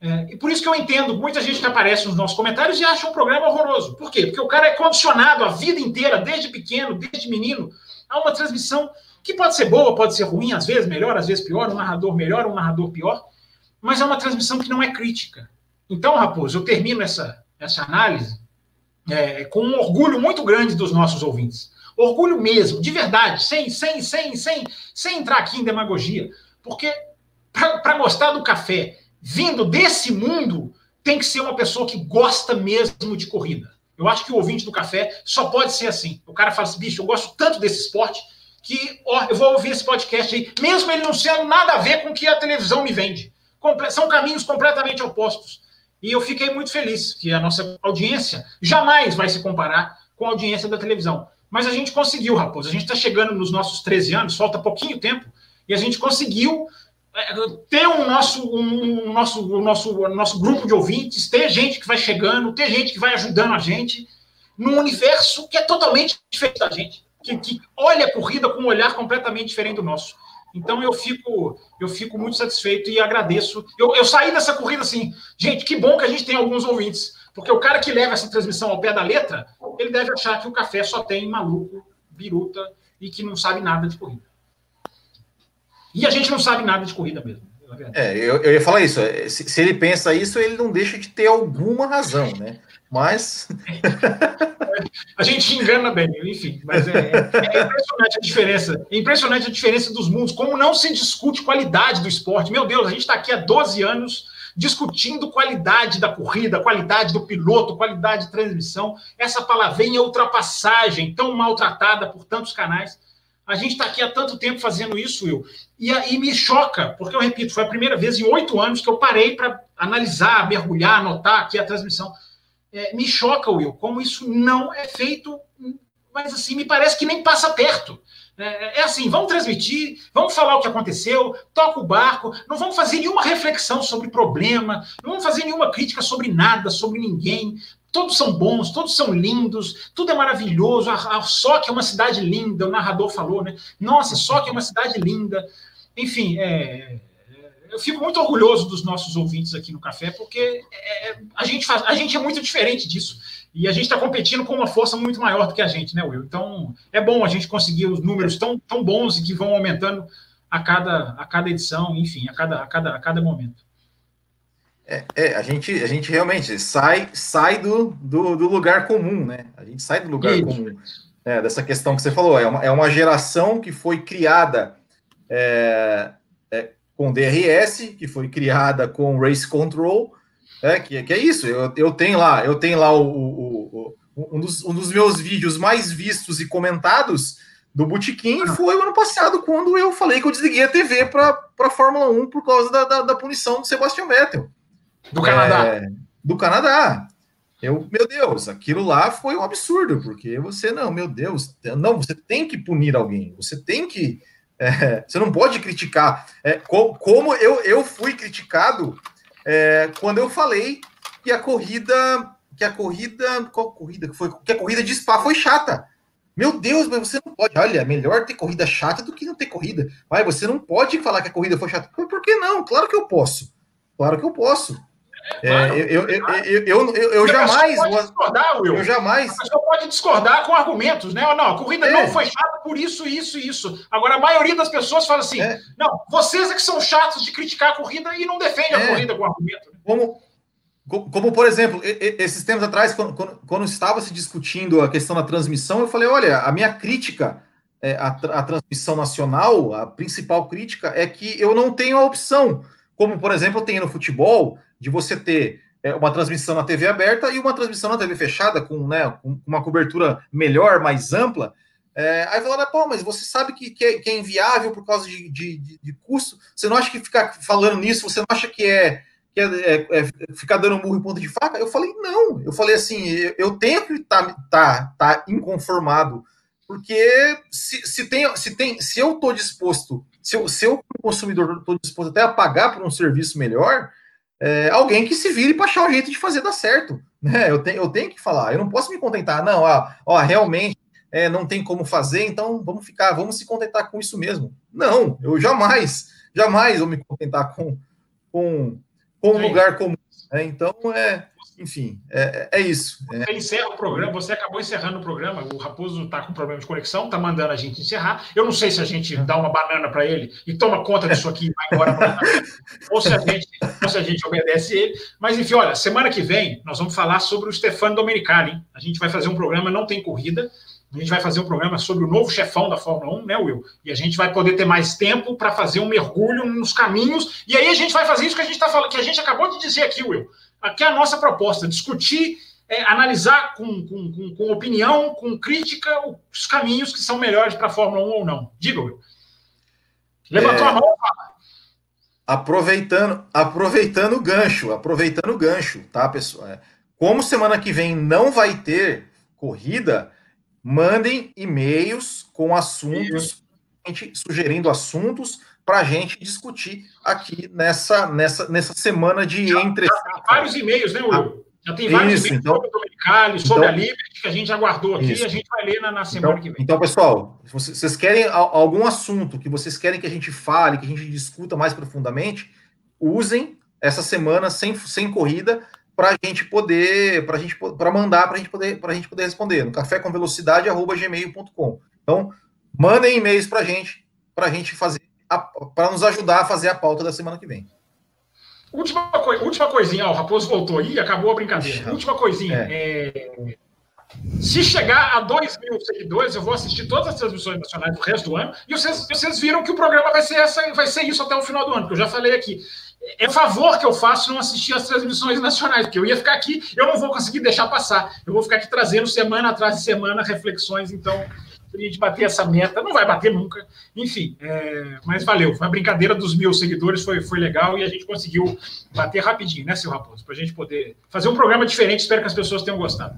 É, e por isso que eu entendo muita gente que aparece nos nossos comentários e acha um programa horroroso. Por quê? Porque o cara é condicionado a vida inteira, desde pequeno, desde menino, a uma transmissão que pode ser boa, pode ser ruim, às vezes melhor, às vezes pior, um narrador melhor, um narrador pior, mas é uma transmissão que não é crítica. Então, Raposo, eu termino essa, essa análise é, com um orgulho muito grande dos nossos ouvintes. Orgulho mesmo, de verdade, sem, sem, sem, sem, sem entrar aqui em demagogia. Porque para gostar do café vindo desse mundo, tem que ser uma pessoa que gosta mesmo de corrida. Eu acho que o ouvinte do café só pode ser assim. O cara fala assim, bicho, eu gosto tanto desse esporte que ó, eu vou ouvir esse podcast aí, mesmo ele não sendo nada a ver com o que a televisão me vende. São caminhos completamente opostos. E eu fiquei muito feliz que a nossa audiência jamais vai se comparar com a audiência da televisão. Mas a gente conseguiu, Raposo. A gente está chegando nos nossos 13 anos, falta pouquinho tempo, e a gente conseguiu é, ter um nosso, um, um nosso, um nosso, um nosso grupo de ouvintes, ter gente que vai chegando, ter gente que vai ajudando a gente num universo que é totalmente diferente da gente que, que olha a corrida com um olhar completamente diferente do nosso. Então eu fico, eu fico muito satisfeito e agradeço. Eu, eu saí dessa corrida assim, gente, que bom que a gente tem alguns ouvintes, porque o cara que leva essa transmissão ao pé da letra, ele deve achar que o café só tem maluco, biruta e que não sabe nada de corrida. E a gente não sabe nada de corrida mesmo. É, eu, eu ia falar isso. É, se, se, ele pensa isso, ele não deixa de ter alguma razão, né? Mas. <laughs> a gente engana bem, enfim. Mas é, é, impressionante a diferença. É impressionante a diferença dos mundos. Como não se discute qualidade do esporte. Meu Deus, a gente está aqui há 12 anos discutindo qualidade da corrida, qualidade do piloto, qualidade de transmissão. Essa palavrinha ultrapassagem, tão maltratada por tantos canais. A gente está aqui há tanto tempo fazendo isso, Will. E aí me choca, porque eu repito, foi a primeira vez em oito anos que eu parei para analisar, mergulhar, anotar aqui a transmissão é, me choca, Will, como isso não é feito, mas assim, me parece que nem passa perto. É, é, assim, vamos transmitir, vamos falar o que aconteceu, toca o barco, não vamos fazer nenhuma reflexão sobre problema, não vamos fazer nenhuma crítica sobre nada, sobre ninguém. Todos são bons, todos são lindos, tudo é maravilhoso. A, a Só que é uma cidade linda, o narrador falou, né? Nossa, só que é uma cidade linda. Enfim, é, eu fico muito orgulhoso dos nossos ouvintes aqui no Café, porque é, a, gente faz, a gente é muito diferente disso. E a gente está competindo com uma força muito maior do que a gente, né, Will? Então, é bom a gente conseguir os números tão, tão bons e que vão aumentando a cada, a cada edição, enfim, a cada, a cada, a cada momento. É, é, a, gente, a gente realmente sai, sai do, do, do lugar comum, né? A gente sai do lugar Isso. comum. É, dessa questão que você falou. É uma, é uma geração que foi criada é, é, com DRS, que foi criada com Race Control, é, que, que é isso. Eu, eu tenho lá, eu tenho lá o, o, o um, dos, um dos meus vídeos mais vistos e comentados do Botequim ah. foi o ano passado, quando eu falei que eu desliguei a TV para a Fórmula 1 por causa da, da, da punição do Sebastian Vettel. Do Canadá. É, do Canadá. Eu, meu Deus, aquilo lá foi um absurdo, porque você, não, meu Deus, não, você tem que punir alguém, você tem que. É, você não pode criticar. É, como, como eu, eu fui criticado é, quando eu falei que a corrida. Que a corrida. Qual corrida que foi? Que a corrida de Spa foi chata. Meu Deus, mas você não pode. Olha, melhor ter corrida chata do que não ter corrida. Mas você não pode falar que a corrida foi chata. Por que não? Claro que eu posso. Claro que eu posso. É, eu, eu, eu, eu, jamais. Discordar, Will. Eu jamais. A pessoa pode discordar com argumentos, né? Não, a corrida não foi chata por isso, isso e isso. Agora, a maioria das pessoas fala assim: não, vocês é que são chatos de criticar a corrida e não defendem a corrida com argumento. Como, como, por exemplo, esses tempos atrás, quando, quando, quando, estava se discutindo a questão da transmissão, eu falei: olha, a minha crítica à, à transmissão nacional, a principal crítica é que eu não tenho a opção, como por exemplo, eu tenho no futebol de você ter é, uma transmissão na TV aberta e uma transmissão na TV fechada, com, né, uma cobertura melhor, mais ampla. É, aí falaram, pô, mas você sabe que, que, é, que é inviável por causa de, de, de, de, custo? Você não acha que ficar falando nisso, você não acha que é, que é, é, é ficar dando murro em ponta de faca? Eu falei, não. Eu falei assim, eu tenho que estar tá, tá, tá inconformado, porque se, se, tem, se, tem, se eu estou disposto, se eu, se eu consumidor estou disposto até a pagar por um serviço melhor, é, alguém que se vire para achar o jeito de fazer dar certo. Né? Eu, tenho, eu tenho que falar, eu não posso me contentar, não, ó, ó realmente é, não tem como fazer, então vamos ficar, vamos se contentar com isso mesmo. Não, eu jamais, jamais vou me contentar com, com, com um lugar comum. Né? Então, é, enfim, é, é isso. É. Você encerra o programa, você acabou encerrando o programa. O Raposo está com problema de conexão, está mandando a gente encerrar. Eu não sei se a gente dá uma banana para ele e toma conta disso aqui e vai embora, <laughs> ou, se a gente, ou se a gente obedece ele. Mas, enfim, olha, semana que vem nós vamos falar sobre o Stefano Domenicali. Hein? A gente vai fazer um programa, não tem corrida. A gente vai fazer um programa sobre o novo chefão da Fórmula 1, né, Will? E a gente vai poder ter mais tempo para fazer um mergulho nos caminhos. E aí a gente vai fazer isso que a gente está falando, que a gente acabou de dizer aqui, Will Aqui é a nossa proposta: discutir, é, analisar com, com, com, com, opinião, com crítica, os caminhos que são melhores para a Fórmula 1 ou não. Diga, Will. Levantou é... a mão, fala. Aproveitando, aproveitando o gancho, aproveitando o gancho, tá, pessoal? É, como semana que vem não vai ter corrida, mandem e-mails com assuntos, sugerindo assuntos para a gente discutir aqui nessa, nessa, nessa semana de já, entre. Já tem vários e-mails, né, Will? Já tem vários isso, e-mails então, sobre o Dominicali, sobre então, a Liberty, que a gente aguardou aqui isso. e a gente vai ler na, na semana então, que vem. Então, pessoal, vocês querem algum assunto que vocês querem que a gente fale, que a gente discuta mais profundamente, usem essa semana sem, sem corrida para a gente poder, para gente para mandar, para gente poder, para a gente poder responder no café com velocidade gmail.com. Então, mandem e-mails para a gente, para a gente fazer para nos ajudar a fazer a pauta da semana que vem. Última, coi última coisinha, ó, o Raposo voltou aí, acabou a brincadeira. Última coisinha. É. É... Se chegar a 2 mil seguidores, eu vou assistir todas as transmissões nacionais do resto do ano. E vocês, vocês viram que o programa vai ser, essa, vai ser isso até o final do ano, que eu já falei aqui. É favor que eu faço não assistir as transmissões nacionais, porque eu ia ficar aqui, eu não vou conseguir deixar passar. Eu vou ficar aqui trazendo semana atrás de semana reflexões, então a gente bater essa meta. Não vai bater nunca, enfim, é, mas valeu. A brincadeira dos mil seguidores foi, foi legal e a gente conseguiu bater rapidinho, né, seu Raposo? Para a gente poder fazer um programa diferente. Espero que as pessoas tenham gostado.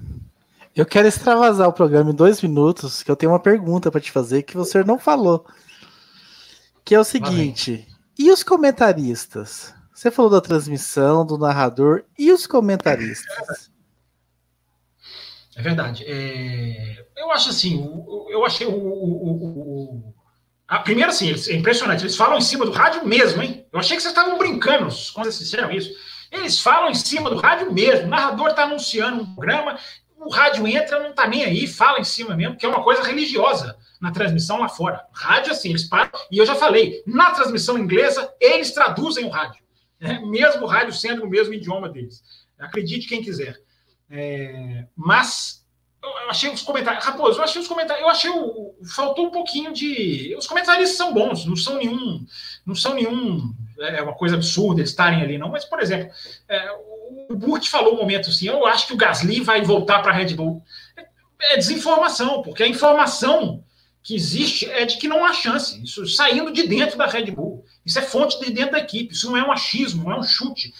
Eu quero extravasar o programa em dois minutos, que eu tenho uma pergunta para te fazer que você não falou. Que é o seguinte: e os comentaristas? Você falou da transmissão, do narrador, e os comentaristas? <laughs> É verdade. É, eu acho assim, eu achei o, o, o, A, primeiro, assim, eles, é impressionante, eles falam em cima do rádio mesmo, hein? Eu achei que vocês estavam brincando quando vocês disseram isso. Eles falam em cima do rádio mesmo. O narrador está anunciando um programa, o rádio entra, não está nem aí, fala em cima mesmo, que é uma coisa religiosa na transmissão lá fora. Rádio, assim, eles param, e eu já falei, na transmissão inglesa, eles traduzem o rádio. Né? Mesmo o rádio sendo o mesmo idioma deles. Acredite quem quiser. É, mas eu achei os comentários. Raposo, eu achei os comentários. Eu achei o. Faltou um pouquinho de. Os comentários são bons, não são nenhum. Não são nenhum. É uma coisa absurda estarem ali, não. Mas, por exemplo, é, o Burt falou um momento assim: eu acho que o Gasly vai voltar para a Red Bull. É, é desinformação, porque a informação que existe é de que não há chance. Isso saindo de dentro da Red Bull. Isso é fonte de dentro da equipe. Isso não é um achismo, não é um chute.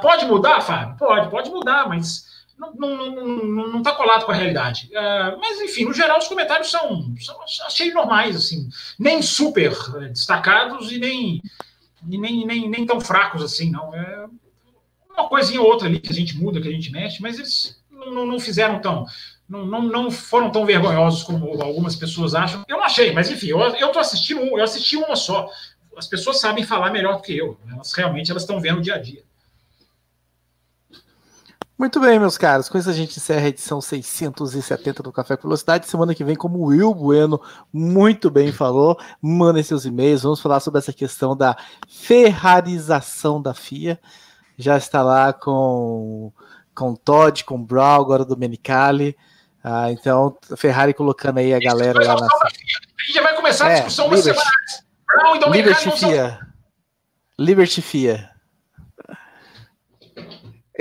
Pode mudar, Fábio? Pode, pode mudar, mas não está colado com a realidade. Uh, mas, enfim, no geral, os comentários são, são achei normais, assim, nem super eh, destacados e nem, e nem, nem, nem tão fracos assim, não. É uma coisinha ou outra ali que a gente muda, que a gente mexe, mas eles não, não fizeram tão. Não, não, não foram tão vergonhosos como algumas pessoas acham. Eu não achei, mas enfim, eu estou assistindo um, eu assisti uma só. As pessoas sabem falar melhor do que eu. Elas realmente elas estão vendo o dia a dia. Muito bem, meus caros. Com isso a gente encerra a edição 670 do Café com Velocidade. Semana que vem, como o Will Bueno muito bem falou, mandem seus e-mails. Vamos falar sobre essa questão da ferrarização da FIA. Já está lá com com Todd, com Brown, agora do Menicali. Ah, então, Ferrari colocando aí a galera lá na. A gente já vai começar a é, discussão é, uma semana antes. Brown e Domenicali Liberty FIA. Liberty FIA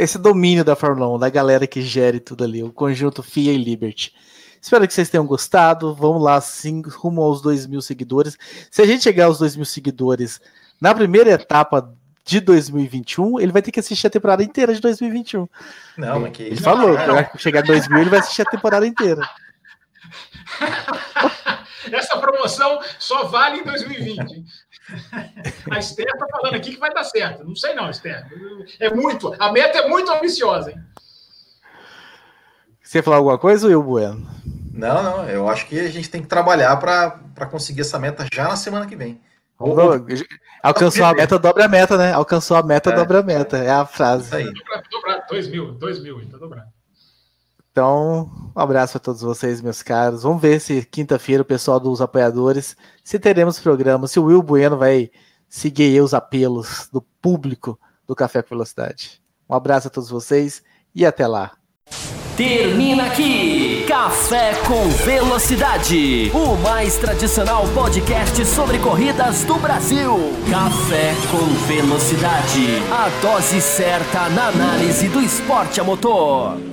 esse domínio da Fórmula 1, da galera que gere tudo ali, o conjunto FIA e Liberty. Espero que vocês tenham gostado. Vamos lá, sim, rumo aos 2 mil seguidores. Se a gente chegar aos 2 mil seguidores na primeira etapa de 2021, ele vai ter que assistir a temporada inteira de 2021. Não, mas que Ele falou que vai chegar a 2 mil, ele vai assistir a temporada inteira. <laughs> Essa promoção só vale em 2020. A Esther está falando aqui que vai dar certo. Não sei não, Esther. É muito. A meta é muito ambiciosa, hein? Você ia falar alguma coisa, Will Bueno? Não, não. Eu acho que a gente tem que trabalhar para conseguir essa meta já na semana que vem. Alcançou a meta, dobra a meta, né? Alcançou a meta, é. dobra a meta. É a frase. Aí. Dobrar, dois mil, dois mil, então dobrar. Então, um abraço a todos vocês, meus caros. Vamos ver se quinta-feira o pessoal dos apoiadores, se teremos programa, se o Will Bueno vai seguir os apelos do público do Café com Velocidade. Um abraço a todos vocês e até lá. Termina aqui Café com Velocidade, o mais tradicional podcast sobre corridas do Brasil. Café com Velocidade, a dose certa na análise do esporte a motor.